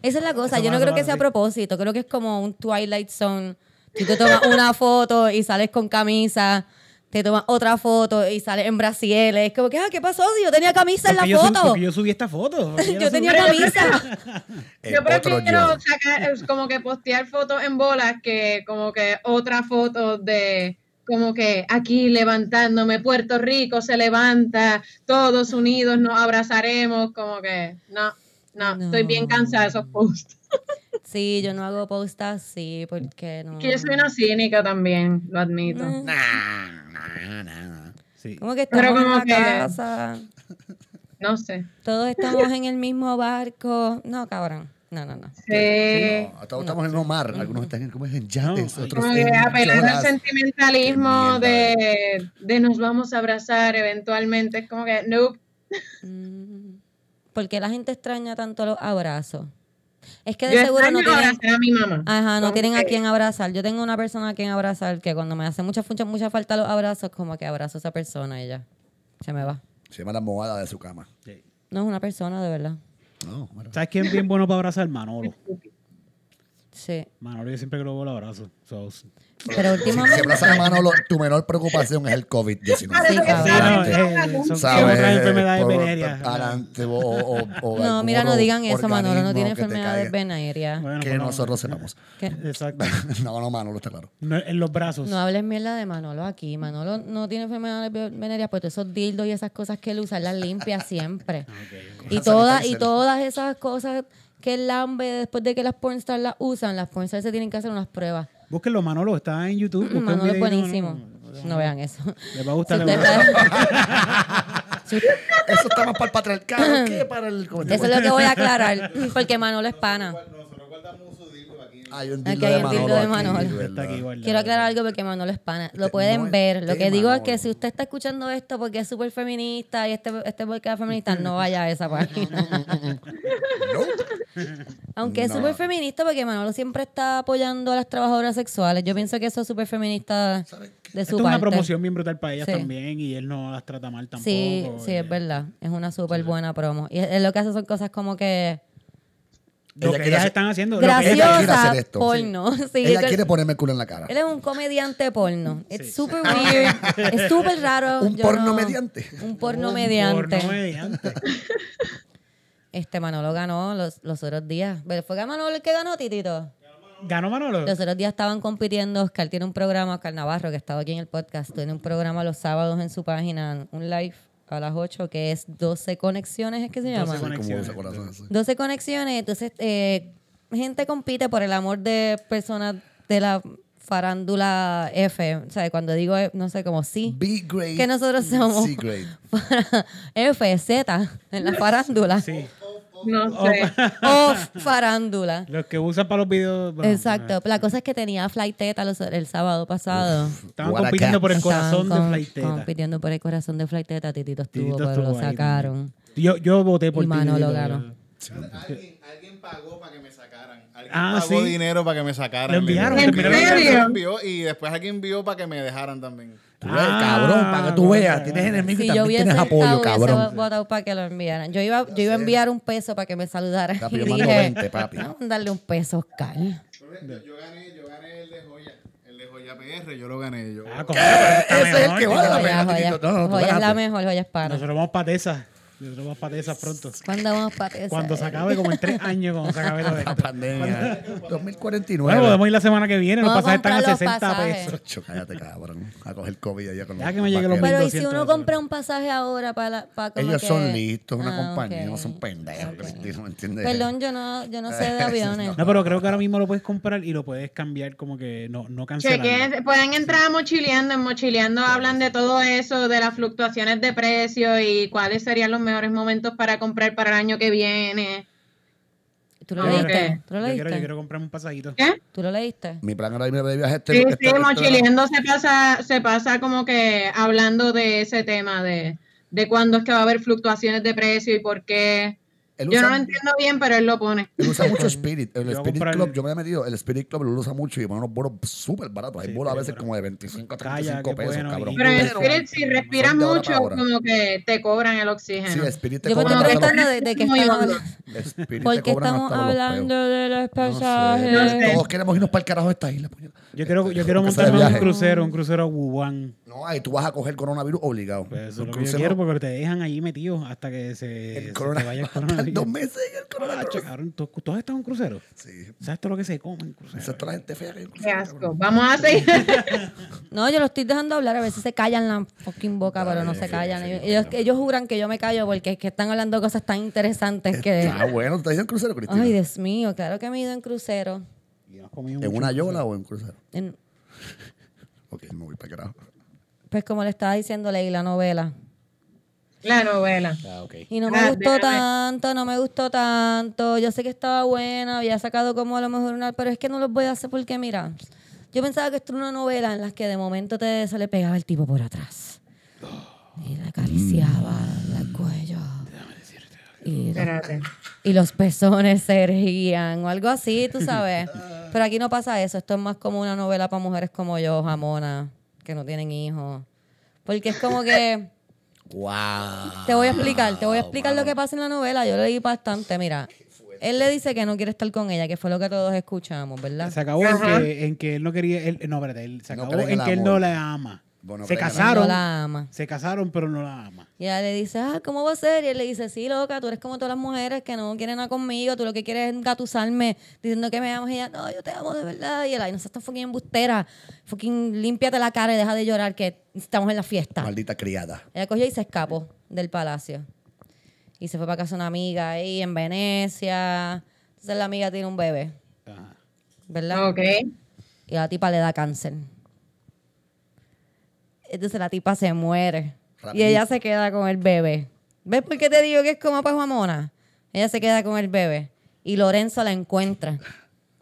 Speaker 1: Esa es la cosa.
Speaker 4: Eso
Speaker 1: Yo no creo que sea a propósito. Creo que es como un Twilight Zone. Tú te tomas una foto y sales con camisa. Te tomas otra foto y sales en brasieles. Es como que, ah, ¿qué pasó? Si yo tenía camisa en la
Speaker 4: yo, sub-
Speaker 1: foto.
Speaker 4: porque yo subí esta foto.
Speaker 1: Yo
Speaker 4: la
Speaker 1: tenía camisa.
Speaker 2: Yo prefiero
Speaker 3: yo.
Speaker 2: sacar, como que postear fotos en bolas que como que otra foto de como que aquí levantándome, Puerto Rico se levanta, todos unidos nos abrazaremos, como que no, no,
Speaker 1: No.
Speaker 2: estoy bien cansada de esos posts.
Speaker 1: Sí, yo no hago post así porque no.
Speaker 2: Que yo soy una cínica también, lo admito.
Speaker 1: Mm.
Speaker 3: Nah, nah, nah.
Speaker 4: Sí.
Speaker 1: Como que
Speaker 2: Pero
Speaker 1: estamos en
Speaker 2: como
Speaker 1: la
Speaker 2: que-
Speaker 1: casa.
Speaker 2: No sé.
Speaker 1: Todos estamos en el mismo barco. No, cabrón. No, no, no.
Speaker 2: Sí.
Speaker 3: No, todos estamos en el mar. Algunos están en, como es, en yates,
Speaker 4: No,
Speaker 3: otros
Speaker 2: Como que
Speaker 3: en
Speaker 2: apelar al sentimentalismo de, de nos vamos a abrazar eventualmente. Es como que, nope.
Speaker 1: Mm. ¿Por qué la gente extraña tanto los abrazos? Es que de
Speaker 2: Yo
Speaker 1: seguro no tienen,
Speaker 2: abrazar a mi mamá.
Speaker 1: ajá, no tienen a quién abrazar. Yo tengo una persona a quien abrazar que cuando me hace mucha, mucha, mucha falta los abrazos, como que abrazo a esa persona y ya. Se me va.
Speaker 3: Se llama la almohada de su cama.
Speaker 4: Sí.
Speaker 1: No es una persona, de verdad.
Speaker 3: No, bueno.
Speaker 4: ¿Sabes quién es bien bueno para abrazar? Manolo.
Speaker 1: Sí.
Speaker 4: Manolo, yo siempre que lo veo lo abrazo. So,
Speaker 1: Pero
Speaker 3: Si, si
Speaker 1: últimamente.
Speaker 3: abrazas a Manolo, tu menor preocupación es el COVID-19.
Speaker 1: Sí,
Speaker 4: Sí,
Speaker 1: cabrón.
Speaker 4: no,
Speaker 2: Sí,
Speaker 4: eh, son
Speaker 3: ¿Sabes?
Speaker 4: enfermedades venéreas.
Speaker 3: adelante, o, o- o
Speaker 1: No, mira, no digan eso, Manolo. No tiene enfermedades venéreas.
Speaker 4: Bueno,
Speaker 3: Que
Speaker 4: no,
Speaker 3: nosotros sepamos.
Speaker 1: ¿Qué?
Speaker 4: Exacto.
Speaker 3: No, no, Manolo, está claro.
Speaker 4: No, en los brazos.
Speaker 1: No hables mierda de Manolo aquí. Manolo no tiene enfermedades ve- venéreas, pues todos esos dildos y esas cosas que él usa, él las limpia siempre. Y
Speaker 3: Con
Speaker 1: todas, y todas esas cosas que él lambe después de que las pornstars las usan, las pornstars se tienen que hacer unas pruebas.
Speaker 4: Búsquenlo, Manolo. Está en YouTube.
Speaker 1: Manolo es buenísimo. No vean eso.
Speaker 4: Les va a gustar.
Speaker 1: usted
Speaker 4: les va a gustar.
Speaker 1: está- si usted-
Speaker 3: Eso está más para el patriarcado que para el.
Speaker 1: Eso es lo que voy a aclarar, porque Manolo es pana.
Speaker 3: Hay un
Speaker 1: Aquí hay
Speaker 3: de
Speaker 1: un
Speaker 3: Manolo.
Speaker 1: dildo de Manolo.
Speaker 3: ¿verdad?
Speaker 4: Está aquí guardado.
Speaker 1: Quiero aclarar algo porque Manolo es pana. Lo
Speaker 3: Este,
Speaker 1: pueden
Speaker 3: no es
Speaker 1: ver. Lo que digo es que
Speaker 3: Manolo.
Speaker 1: si usted está escuchando esto porque es súper feminista y este, este podcast es feminista, no vaya a esa página. Aunque es
Speaker 3: No.
Speaker 1: súper feminista porque Manolo siempre está apoyando a las trabajadoras sexuales. Yo pienso que eso es súper feminista de su
Speaker 4: Esto es
Speaker 1: parte.
Speaker 4: una promoción bien brutal para ellas
Speaker 1: Sí.
Speaker 4: también y él no las trata mal tampoco.
Speaker 1: Sí, sí, es verdad. Es una súper buena promo. Y es- es lo que hace son cosas como que
Speaker 4: Lo
Speaker 3: Ella
Speaker 4: que ellas
Speaker 3: hacer-
Speaker 4: están haciendo.
Speaker 3: ella
Speaker 1: graciosa
Speaker 3: esto.
Speaker 1: porno. Sí,
Speaker 3: Ella
Speaker 1: que-
Speaker 3: quiere ponerme el culo en la cara.
Speaker 1: Él es un comediante porno. Es súper weird. es súper raro.
Speaker 3: Un
Speaker 1: Yo
Speaker 3: porno
Speaker 1: no-
Speaker 3: mediante.
Speaker 1: Un porno
Speaker 4: Un
Speaker 1: mediante.
Speaker 4: porno mediante.
Speaker 1: Este Manolo ganó los, los otros días. ¿Pero ¿Fue Manolo el que ganó, Titito?
Speaker 4: ¿Ganó Manolo?
Speaker 1: Los otros días estaban compitiendo. Oscar tiene un programa, Oscar Navarro, que estaba aquí en el podcast, tiene un programa los sábados en su página, un live a las 8, que es 12 conexiones, ¿es que se
Speaker 4: 12
Speaker 1: llama?
Speaker 3: Sí, como
Speaker 4: conexiones.
Speaker 3: ese corazón así.
Speaker 1: 12 conexiones. Entonces, eh, gente compite por el amor de personas de la farándula F. O sea, cuando digo, eh, no sé, como sí.
Speaker 3: B grade.
Speaker 1: Que nosotros somos
Speaker 3: C grade.
Speaker 1: F, Z en la farándula.
Speaker 4: Sí.
Speaker 2: No sé.
Speaker 1: O farándula.
Speaker 4: Los que usan para los videos. bueno,
Speaker 1: Exacto. La cosa es que tenía Flight Teta los- el sábado pasado.
Speaker 4: Estaban
Speaker 3: What a
Speaker 4: compitiendo
Speaker 3: cat.
Speaker 4: por el
Speaker 1: Estaban
Speaker 4: corazón de
Speaker 1: con-
Speaker 4: Flight Teta.
Speaker 1: Compitiendo por el corazón de Flight Teta. Titito estuvo,
Speaker 4: Titito
Speaker 1: pero
Speaker 4: estuvo
Speaker 1: lo
Speaker 4: ahí
Speaker 1: sacaron.
Speaker 4: Yo, yo voté por
Speaker 1: Y Manolo ganó.
Speaker 5: Alguien, alguien pagó para que me sacaran. Alguien
Speaker 4: Ah,
Speaker 5: pagó
Speaker 4: sí.
Speaker 5: dinero para que me sacaran.
Speaker 4: Lo enviaron,
Speaker 5: lo envió y después alguien envió para que me dejaran también.
Speaker 3: Tú ves,
Speaker 4: Ah,
Speaker 3: cabrón, para que tú veas,
Speaker 4: bueno.
Speaker 3: tienes enemigos y
Speaker 1: Si yo
Speaker 3: también
Speaker 1: hubiese
Speaker 3: tienes apoyo, cabrón.
Speaker 1: votado para que lo enviaran. Yo iba, yo iba a enviar un peso para que me saludaran.
Speaker 3: Papi,
Speaker 1: y dije,
Speaker 3: 20, papi.
Speaker 1: vamos a darle un peso, Oscar.
Speaker 5: Yo, yo gané, yo gané el de Joya. El de Joya PR, yo lo gané yo.
Speaker 4: Ah, está
Speaker 3: Ese es el que vale la
Speaker 1: Joya,
Speaker 3: pena. No, no,
Speaker 1: Joya es la mejor, joya es para.
Speaker 4: Nosotros vamos para Tesa. Nosotros vamos para Tesa pronto.
Speaker 1: ¿Cuándo vamos para eso?
Speaker 4: Cuando se acabe, como en tres años, cuando se acabe
Speaker 3: La pandemia. 2049.
Speaker 4: Bueno, podemos ir la semana que viene. Los pasajes están a
Speaker 1: comprar los
Speaker 4: 60
Speaker 1: pasajes.
Speaker 4: pesos.
Speaker 3: Cállate, cabrón. A coger COVID allá con
Speaker 4: Ya
Speaker 3: los
Speaker 4: que me lleguen los.
Speaker 1: Pero ¿y si
Speaker 4: 1200
Speaker 1: uno compra un pasaje ahora para, la- para como
Speaker 3: Ellos
Speaker 1: que-
Speaker 3: son listos, una
Speaker 1: Ah,
Speaker 3: compañía,
Speaker 1: ok.
Speaker 3: no son pendejos.
Speaker 1: Ok.
Speaker 3: Cristina, ¿Me entiendes?
Speaker 1: Perdón, yo no, yo no sé de aviones.
Speaker 4: No, pero creo que ahora mismo lo puedes comprar y lo puedes cambiar como que no, no cancelar.
Speaker 2: Chequen, pueden entrar a Mochileando. En Mochileando hablan de todo eso, de las fluctuaciones de precio y cuáles serían los mejores momentos para comprar para el año que viene.
Speaker 1: ¿Tú lo leíste? ¿Tú lo
Speaker 4: Yo quiero, yo
Speaker 1: leíste?
Speaker 4: quiero comprarme un pasajito.
Speaker 2: ¿Qué?
Speaker 1: ¿Tú lo leíste?
Speaker 3: Mi plan era irme de viaje este.
Speaker 2: Sí,
Speaker 3: este-
Speaker 2: sí,
Speaker 3: este-
Speaker 2: Mochileando se pasa, se pasa como que hablando de ese tema de, de cuándo es que va a haber fluctuaciones de precio y por qué.
Speaker 3: Él
Speaker 2: Yo
Speaker 3: usa-
Speaker 2: no lo entiendo bien, pero él lo pone.
Speaker 3: Él usa mucho Spirit. El
Speaker 4: Yo
Speaker 3: Spirit Club,
Speaker 4: el-
Speaker 3: yo me he metido. El Spirit Club lo usa mucho y pone unos bolos súper baratos. Hay
Speaker 4: Sí,
Speaker 3: bolos a
Speaker 4: pero-
Speaker 3: veces como de 25 a
Speaker 4: Calla,
Speaker 3: 35
Speaker 4: qué
Speaker 3: pesos,
Speaker 4: bueno,
Speaker 3: cabrón.
Speaker 2: Pero en
Speaker 3: Pero
Speaker 2: Spirit, si respiras mucho, como que te cobran el oxígeno.
Speaker 3: Sí, Spirit te
Speaker 1: Yo me
Speaker 3: cobran
Speaker 1: estoy
Speaker 3: hasta los-
Speaker 1: preguntando de, de qué estamos ¿Por qué
Speaker 3: cobran
Speaker 1: estamos hablando de los
Speaker 3: No sé.
Speaker 1: pasajes?
Speaker 2: No sé.
Speaker 3: Todos queremos irnos para el carajo de esta isla. puñeta.
Speaker 4: Yo quiero, yo quiero montarme en un crucero, un crucero a Wuhan.
Speaker 3: No, ahí tú vas a coger coronavirus obligado.
Speaker 4: Pues eso es
Speaker 3: Un
Speaker 4: lo que yo
Speaker 3: crucero-
Speaker 4: quiero porque te dejan allí metido hasta que se,
Speaker 3: el
Speaker 4: se
Speaker 3: corona-
Speaker 4: te vaya el
Speaker 3: Dos
Speaker 4: coronavirus.
Speaker 3: meses en el
Speaker 4: Ah,
Speaker 3: coronavirus.
Speaker 4: cabrón, ¿tú, tú has estado en un crucero?
Speaker 3: Sí.
Speaker 4: ¿Sabes todo lo que se come en
Speaker 3: Esa
Speaker 4: crucero?
Speaker 3: es toda la gente fea que hay en el
Speaker 2: Qué
Speaker 3: crucero,
Speaker 2: asco. Vamos a seguir.
Speaker 1: No, yo lo estoy dejando hablar, a veces se callan la fucking boca, pero no se callan. Ellos, ellos juran que yo me callo porque es que están hablando cosas tan interesantes que...
Speaker 3: Ah, bueno, ¿tú estás en el crucero, Cristina?
Speaker 1: Ay, Dios mío, claro que me he ido en crucero.
Speaker 4: Y has comido
Speaker 3: ¿En
Speaker 4: mucho
Speaker 3: una yola o en crucero?
Speaker 1: En-
Speaker 3: Ok, me voy para carajo.
Speaker 1: pues como le estaba diciendo, leí la novela.
Speaker 2: La novela.
Speaker 4: Ah, ok.
Speaker 1: Y no me
Speaker 2: Ah,
Speaker 1: gustó
Speaker 2: déjame.
Speaker 1: tanto, no me gustó tanto. Yo sé que estaba buena, había sacado como a lo mejor una, pero es que no los voy a hacer porque, mira, yo pensaba que esto era una novela en la que de momento te, se le pegaba el tipo por atrás. Y le acariciaba el cuello. Y,
Speaker 2: Espérate.
Speaker 1: y los pezones se erguían o algo así, tú sabes. Pero aquí no pasa eso. Esto es más como una novela para mujeres como yo, jamona, que no tienen hijos. Porque es como que...
Speaker 3: ¡Wow!
Speaker 1: Te voy a explicar, te voy a explicar lo que pasa en la novela. Yo leí bastante, mira. Él le dice que no quiere estar con ella, que fue lo que todos escuchamos, ¿verdad?
Speaker 4: Se acabó en que, en que él no quería. Él, no, espérate, él se acabó
Speaker 3: en
Speaker 4: que él no la ama.
Speaker 3: Bueno,
Speaker 4: se casaron.
Speaker 1: No la ama.
Speaker 4: Se casaron, pero no la ama.
Speaker 1: Y ella le dice, ah, ¿cómo va a ser? Y él le dice, sí, loca, tú eres como todas las mujeres que no quieren nada conmigo, tú lo que quieres es engatusarme diciendo que me amas. Y ella, no, yo te amo de verdad. Y él, ay, no seas tan fucking embustera. Fucking límpiate la cara y deja de llorar que estamos en la fiesta.
Speaker 3: Maldita criada.
Speaker 1: Ella cogió y se escapó del palacio. Y se fue para casa de una amiga ahí en Venecia. Entonces la amiga tiene un bebé,
Speaker 4: Ajá.
Speaker 1: ¿verdad?
Speaker 2: Ok.
Speaker 1: Y a la tipa le da cáncer. Entonces la tipa se muere. Y ella se queda con el bebé. ¿Ves por qué te digo que es como para Mona? Ella se queda con el bebé. Y Lorenzo la encuentra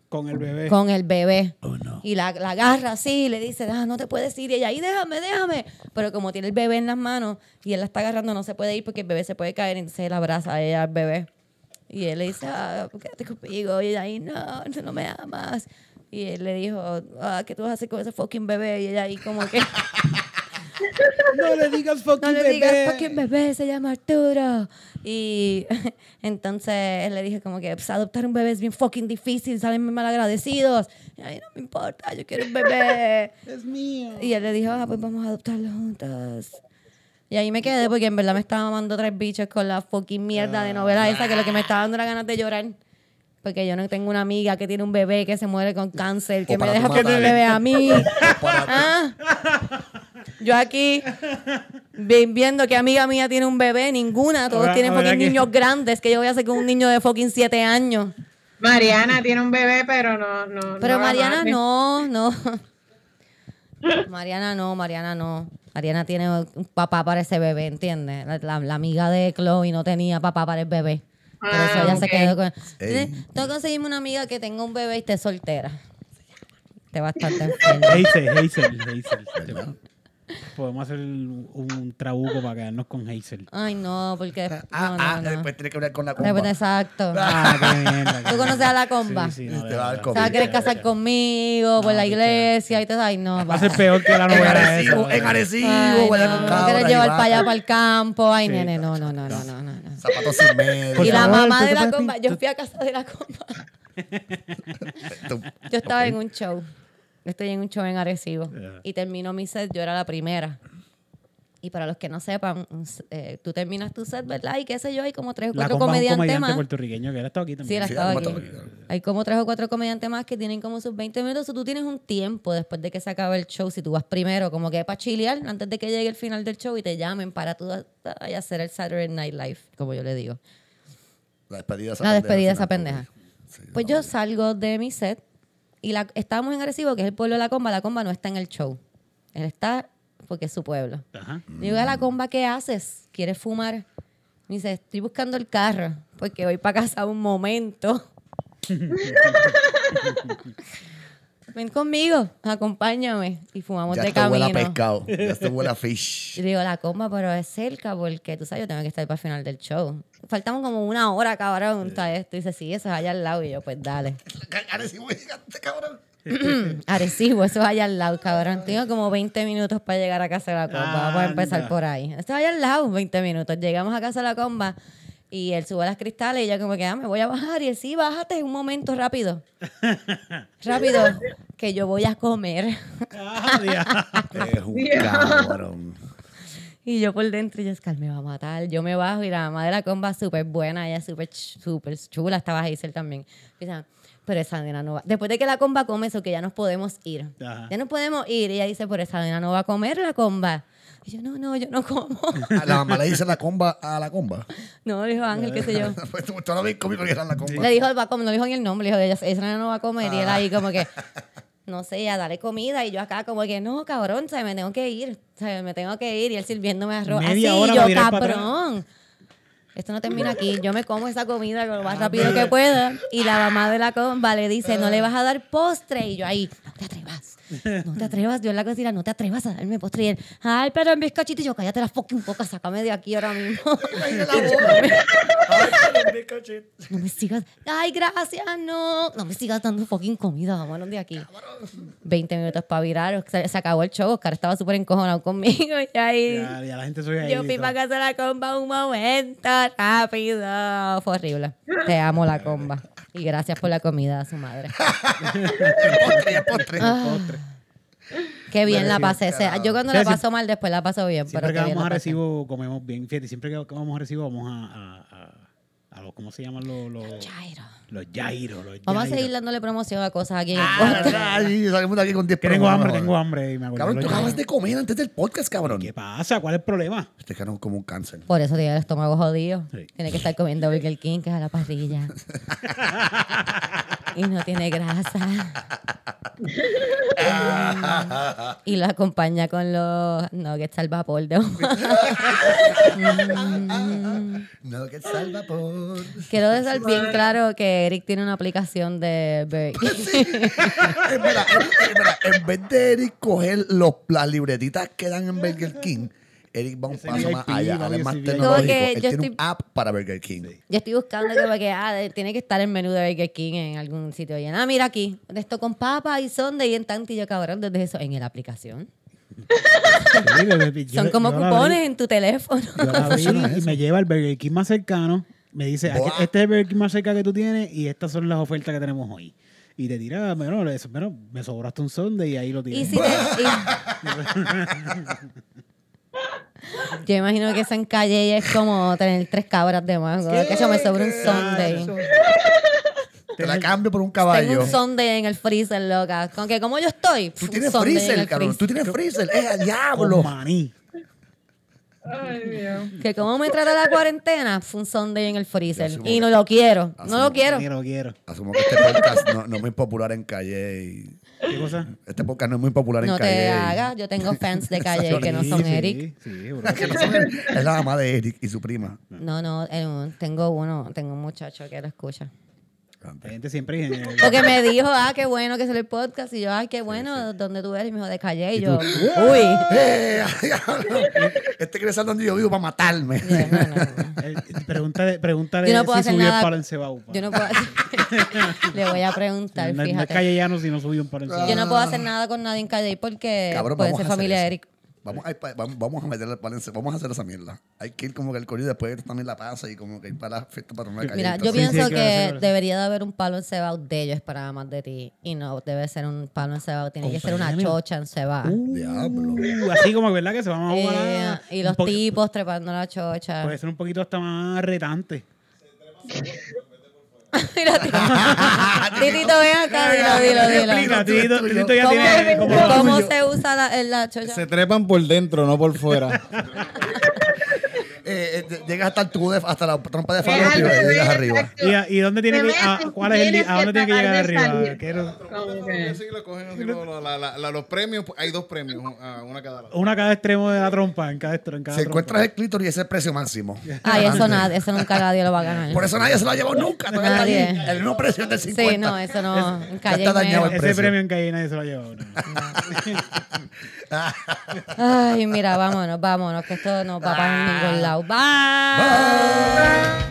Speaker 4: Con el bebé.
Speaker 1: con el bebé.
Speaker 3: Oh, no.
Speaker 1: Y la, la agarra así y le dice, ah, no te puedes ir. Y ella, y déjame, déjame. Pero como tiene el bebé en las manos y él la está agarrando, no se puede ir porque el bebé se puede caer. Entonces él abraza a ella al bebé. Y él le dice, ah, quédate conmigo. Y ella, ahí, no, tú no me amas. Y él le dijo, ah, ¿qué tú vas a hacer con ese fucking bebé? Y ella ahí como que,
Speaker 4: No le digas fucking
Speaker 1: no le
Speaker 4: bebé.
Speaker 1: digas fucking bebé, se llama Arturo. Y entonces él le dije como que pues, adoptar un bebé es bien fucking difícil, salen muy mal agradecidos. Y ahí no me importa, yo quiero un bebé.
Speaker 4: Es mío.
Speaker 1: Y él le dijo, ah, pues vamos a adoptarlo juntos. Y ahí me quedé porque en verdad me estaba mamando tres bichos con la fucking mierda de novela esa que lo que me estaba dando era ganas de llorar. Porque yo no tengo una amiga que tiene un bebé que se muere con cáncer, que me deja con
Speaker 3: matarle.
Speaker 1: bebé a mí. Ah. Yo aquí vi- viendo que amiga mía tiene un bebé, ninguna. Todos
Speaker 4: Ahora-
Speaker 1: tienen
Speaker 4: ahora
Speaker 1: fucking
Speaker 4: que-
Speaker 1: niños grandes. que yo voy a hacer con un niño de fucking siete años?
Speaker 2: Mariana tiene un bebé, pero no. no
Speaker 1: Pero
Speaker 2: no
Speaker 1: Mariana no, no. Mariana no, Mariana no. Mariana tiene un papá para ese bebé, ¿entiendes? La, la- la amiga de Chloe no tenía papá para el bebé. Por eso ella
Speaker 2: Ah,
Speaker 1: se
Speaker 2: ok.
Speaker 1: quedó con... Entonces, Tengo que conseguirme una amiga que tenga un bebé y esté soltera. Esté bastante enferma.
Speaker 4: Hazel, Hazel, Hazel. Podemos hacer un, un trabuco para quedarnos con Hazel.
Speaker 1: Ay, no, porque...
Speaker 3: Ah,
Speaker 1: no,
Speaker 3: ah,
Speaker 1: no.
Speaker 3: después tiene que hablar con la.
Speaker 1: Después, exacto.
Speaker 4: Ah, qué mierda. qué
Speaker 1: ¿Tú conoces a la comba?
Speaker 4: Sí, sí, no,
Speaker 3: Te
Speaker 4: de
Speaker 3: va a dar. COVID.
Speaker 1: O sea, quieres casar conmigo por
Speaker 4: No,
Speaker 1: la iglesia y todo. Ay, no.
Speaker 4: Va a ser peor que la novela esa.
Speaker 3: en Arecibo,
Speaker 1: no, quieres llevar para allá, para el campo. Ay,
Speaker 4: Sí.
Speaker 1: nene, no, no, no, no, no, no.
Speaker 3: Zapatos sin medio.
Speaker 1: Y la mamá
Speaker 4: ¿tú
Speaker 1: de
Speaker 4: te
Speaker 1: la comba, yo fui a casa de la comba. Yo estaba en un show. Estoy en un show en Arecibo.
Speaker 4: Yeah.
Speaker 1: Y terminó mi set, yo era la primera. Y para los que no sepan, eh, tú terminas tu set, ¿verdad? Y qué sé yo, hay como tres o cuatro comediantes
Speaker 4: comediante
Speaker 1: más.
Speaker 4: puertorriqueño que estado aquí
Speaker 1: Sí,
Speaker 4: también.
Speaker 3: Sí,
Speaker 1: estado
Speaker 3: la
Speaker 1: aquí. Hay como tres o cuatro comediantes más que tienen como sus 20 minutos. O tú tienes un tiempo después de que se acabe el show, si tú vas primero, como que para chilear antes de que llegue el final del show y te llamen para tú hacer el Saturday Night Live, como yo le digo.
Speaker 3: La despedida de esa
Speaker 1: La
Speaker 3: pendeja
Speaker 1: despedida esa pendeja.
Speaker 3: Sí,
Speaker 1: Pues
Speaker 3: no,
Speaker 1: yo salgo de mi set y la, estábamos en Arecibo, que es el pueblo de la comba. La comba no está en el show. Él está porque es su pueblo.
Speaker 4: Ajá.
Speaker 1: Digo, a la comba, ¿qué haces? ¿Quieres fumar? Me dice, estoy buscando el carro porque voy para casa un momento. Ven conmigo, acompáñame y fumamos
Speaker 3: Ya
Speaker 1: de
Speaker 3: esto huele a
Speaker 1: camino.
Speaker 3: pescado. Ya esto huele a fish.
Speaker 1: Y digo, la comba, pero es cerca porque tú sabes, yo tengo que estar para el final del show. Faltamos como una hora, cabrón, está esto. Y dice, sí, eso es allá al lado. Y yo, pues dale.
Speaker 3: Arecibo, llegaste, cabrón.
Speaker 1: Arecibo, eso es allá al lado, cabrón. Tengo como 20 minutos para llegar a casa de la comba. Vamos a empezar
Speaker 4: Anda.
Speaker 1: por ahí. Esto es allá al lado, 20 minutos. Llegamos a casa de la comba y él sube las cristales y yo como que, ah, me voy a bajar. Y él, sí, bájate un momento, rápido. rápido, que yo voy a comer.
Speaker 4: Ah.
Speaker 3: Es un cabrón.
Speaker 1: Y yo por dentro, y yo, Oscar, me va a matar. Yo me bajo y la mamá de la comba súper buena, ella súper súper chula, estaba Hazel también. Y dice, pero esa nena no va. Después de que la comba come eso, que ya nos podemos ir.
Speaker 4: Ajá.
Speaker 1: Ya nos podemos ir. Y ella dice, pero esa nena no va a comer la comba. Y yo, no, no, yo no como.
Speaker 3: A La mamá le dice la comba a la comba.
Speaker 1: no, dijo Ángel, qué sé yo.
Speaker 3: Pues tú no ves conmigo que era la comba.
Speaker 1: Le dijo, va a comer, no dijo ni el nombre, le dijo, ella, no va a comer. Y él ahí como que, no sé, ya dale comida. Y yo acá como que, no, cabrón, ¿sabes? me tengo que ir. ¿sabes? Me tengo que ir. Y él sirviéndome arroz.
Speaker 4: Media
Speaker 1: Así,
Speaker 4: hora
Speaker 1: yo, cabrón. Esto no termina aquí. Yo me como esa comida lo más rápido que pueda. Y la mamá de la comba le dice, no le vas a dar postre. Y yo ahí, no te atrevas. No te atrevas. Yo en la cocina, no te atrevas a darme postre. Y él, ay, pero en bizcochito. Y yo, cállate la fucking boca, sácame de aquí ahora mismo. No me sigas. Ay, gracias, no. No me sigas dando fucking comida. Vámonos de aquí. 20 minutos para virar. Se, se acabó el show. Oscar estaba súper encojonado conmigo. Y ahí.
Speaker 4: Ya, ya la gente ahí.
Speaker 1: Yo fui para casa de la comba un momento. Rápido. Fue horrible. Te amo la comba. Y gracias por la comida a su madre.
Speaker 3: postre, ya postre.
Speaker 1: Ah. Qué bien la pasé. Yo cuando la paso mal, después la paso bien.
Speaker 4: Siempre
Speaker 1: pero
Speaker 4: que vamos a. Recibo comemos bien. Fíjate, siempre que vamos a Recibo vamos a, a, a, a los, ¿cómo se llaman los? Los,
Speaker 1: Chairo.
Speaker 4: Los gyros. Los
Speaker 1: Vamos a seguir dándole promoción a cosas aquí
Speaker 3: Ah, salimos de aquí con 10
Speaker 4: Que tengo hambre, tengo hambre. Y me acuerdo
Speaker 3: Cabrón, tú acabas de comer antes del podcast, cabrón.
Speaker 4: ¿Qué pasa? ¿Cuál es el problema?
Speaker 3: Este cabrón es como un cáncer.
Speaker 1: Por eso tiene el estómago jodido.
Speaker 4: Sí.
Speaker 1: Tiene que estar comiendo Burger King, que es a la parrilla. y no tiene grasa. y lo acompaña con los nuggets al vapor de
Speaker 3: No, que salva por.
Speaker 1: Quiero dejar bien claro que Eric tiene una aplicación de Burger King.
Speaker 3: Espera, Eric, espera, en vez de Eric coger los, las libretitas que dan en Burger King, Eric va un
Speaker 4: Ese
Speaker 3: paso más allá.
Speaker 4: papi,
Speaker 3: Además
Speaker 4: VIP.
Speaker 3: tecnológico.
Speaker 1: Como que
Speaker 3: Él
Speaker 1: yo
Speaker 3: tiene un app para Burger King.
Speaker 1: Yo estoy buscando que, porque, ah, de- tiene que estar el menú de Burger King en algún sitio. Y, ah, mira aquí, de esto con papa y sonde y en tanto y yo, cabrón, desde eso en la aplicación.
Speaker 4: Sí, bebé, yo-
Speaker 1: Son como cupones en tu teléfono.
Speaker 4: Yo la
Speaker 3: funciona
Speaker 4: y me lleva al Burger King más cercano. Me dice,
Speaker 3: Buah.
Speaker 4: este es el Burger King más cerca que tú tienes y estas son las ofertas que tenemos hoy. Y te tira, bueno, me sobraste un sonde y ahí lo
Speaker 1: Y
Speaker 4: tienes.
Speaker 1: si te- y- Yo imagino que eso en calle es como tener tres cabras de mango. Que eso me sobra un Sunday.
Speaker 3: Te la cambio por un
Speaker 1: Tengo
Speaker 3: caballo.
Speaker 1: un Sunday en el freezer, loca. Con que como yo estoy.
Speaker 3: Tú tienes freezer, cabrón. Tú tienes freezer. ¡Es a
Speaker 4: Con
Speaker 3: diablo!
Speaker 4: maní.
Speaker 2: Ay, Dios.
Speaker 1: Que como me trata la cuarentena, fue un Sunday en el freezer. Y
Speaker 3: que-
Speaker 1: no lo quiero. No lo quiero.
Speaker 4: Quiero, quiero.
Speaker 3: Asumo que este podcast no, no es muy popular en calle. Y,
Speaker 4: ¿Qué cosa?
Speaker 3: este podcast no es muy popular en
Speaker 1: No
Speaker 3: calle.
Speaker 1: te
Speaker 3: y-
Speaker 1: hagas. Yo tengo fans de calle que no son
Speaker 4: sí,
Speaker 1: Eric.
Speaker 4: Sí, bro.
Speaker 3: que no son- es la mamá de Eric y su prima.
Speaker 1: No, no. eh, tengo uno. Tengo un muchacho que lo escucha.
Speaker 4: La gente siempre
Speaker 1: Porque me dijo, ah, qué bueno que sale el podcast. Y yo, ay, qué bueno, ¿dónde tú eres? Y me dijo, de calle. Y yo, uy.
Speaker 3: Este quiere saber dónde yo vivo para matarme.
Speaker 4: Eh, pregúntale, pregúntale
Speaker 1: Yo no puedo
Speaker 4: si
Speaker 1: hacer
Speaker 4: subió
Speaker 1: nada-
Speaker 4: el palo en Cebau. pa.
Speaker 1: Yo no puedo. Le voy a preguntar,
Speaker 4: no, no es
Speaker 1: fíjate.
Speaker 4: callellano si no subió un palo en Cebau.
Speaker 1: Yo no puedo hacer nada con nadie en calle porque puede ser familia de. Eric.
Speaker 3: Vamos a, vamos, vamos a meterle el palo en ce- vamos a hacer esa mierda. Hay que ir como que el corillo después también la pasa y como que ir para la fiesta patronal de calle.
Speaker 1: Mira,
Speaker 3: y
Speaker 1: yo
Speaker 4: Sí, sí,
Speaker 1: pienso
Speaker 4: sí,
Speaker 1: que
Speaker 4: claro.
Speaker 1: debería de haber un palo en cebado de ellos para más de ti. Y no, debe ser un palo en cebado. Tiene que ser una chocha en cebado.
Speaker 3: Diablo.
Speaker 4: Uh, así como, ¿verdad? Que se vamos a
Speaker 1: Eh,
Speaker 4: jugar.
Speaker 1: y
Speaker 4: un
Speaker 1: los tipos trepando la chocha.
Speaker 4: Puede ser un poquito hasta más retante.
Speaker 1: Mira, Tito. Titito, ven acá, dilo, dilo, dilo.
Speaker 4: Explica, Tito, Tito ya
Speaker 1: ¿Cómo,
Speaker 4: tiene
Speaker 1: cómo se usa la, la chocha?
Speaker 5: Se trepan por dentro, no por fuera.
Speaker 3: Eh, eh, llegas hasta el tubo de- hasta la trompa de falopio
Speaker 2: al
Speaker 3: y llegas arriba.
Speaker 4: ¿Y, a- y dónde tiene que a- cuál es el li-
Speaker 2: tienes
Speaker 4: a dónde tiene que llegar
Speaker 2: de
Speaker 4: arriba? Quiero-
Speaker 5: los premios, pues, hay dos premios, ah, una cada lado.
Speaker 4: una cada extremo de la trompa, en cada, cada
Speaker 3: Si
Speaker 4: trompa.
Speaker 3: encuentras el clítoris, ese es el precio máximo.
Speaker 1: Ay, eso nada, eso nunca nadie lo va a ganar.
Speaker 3: Por eso nadie se lo ha llevado nunca.
Speaker 1: Nadie.
Speaker 3: El mismo precio es del 50.
Speaker 1: Sí, no, eso no. En calle
Speaker 3: está
Speaker 1: hay
Speaker 3: dañado
Speaker 1: menos.
Speaker 3: el
Speaker 4: Ese
Speaker 3: precio.
Speaker 4: premio en calle nadie se lo ha llevado.
Speaker 1: Ay, mira, vámonos, vámonos, que esto no va para ningún lado. Bye.
Speaker 3: Ah.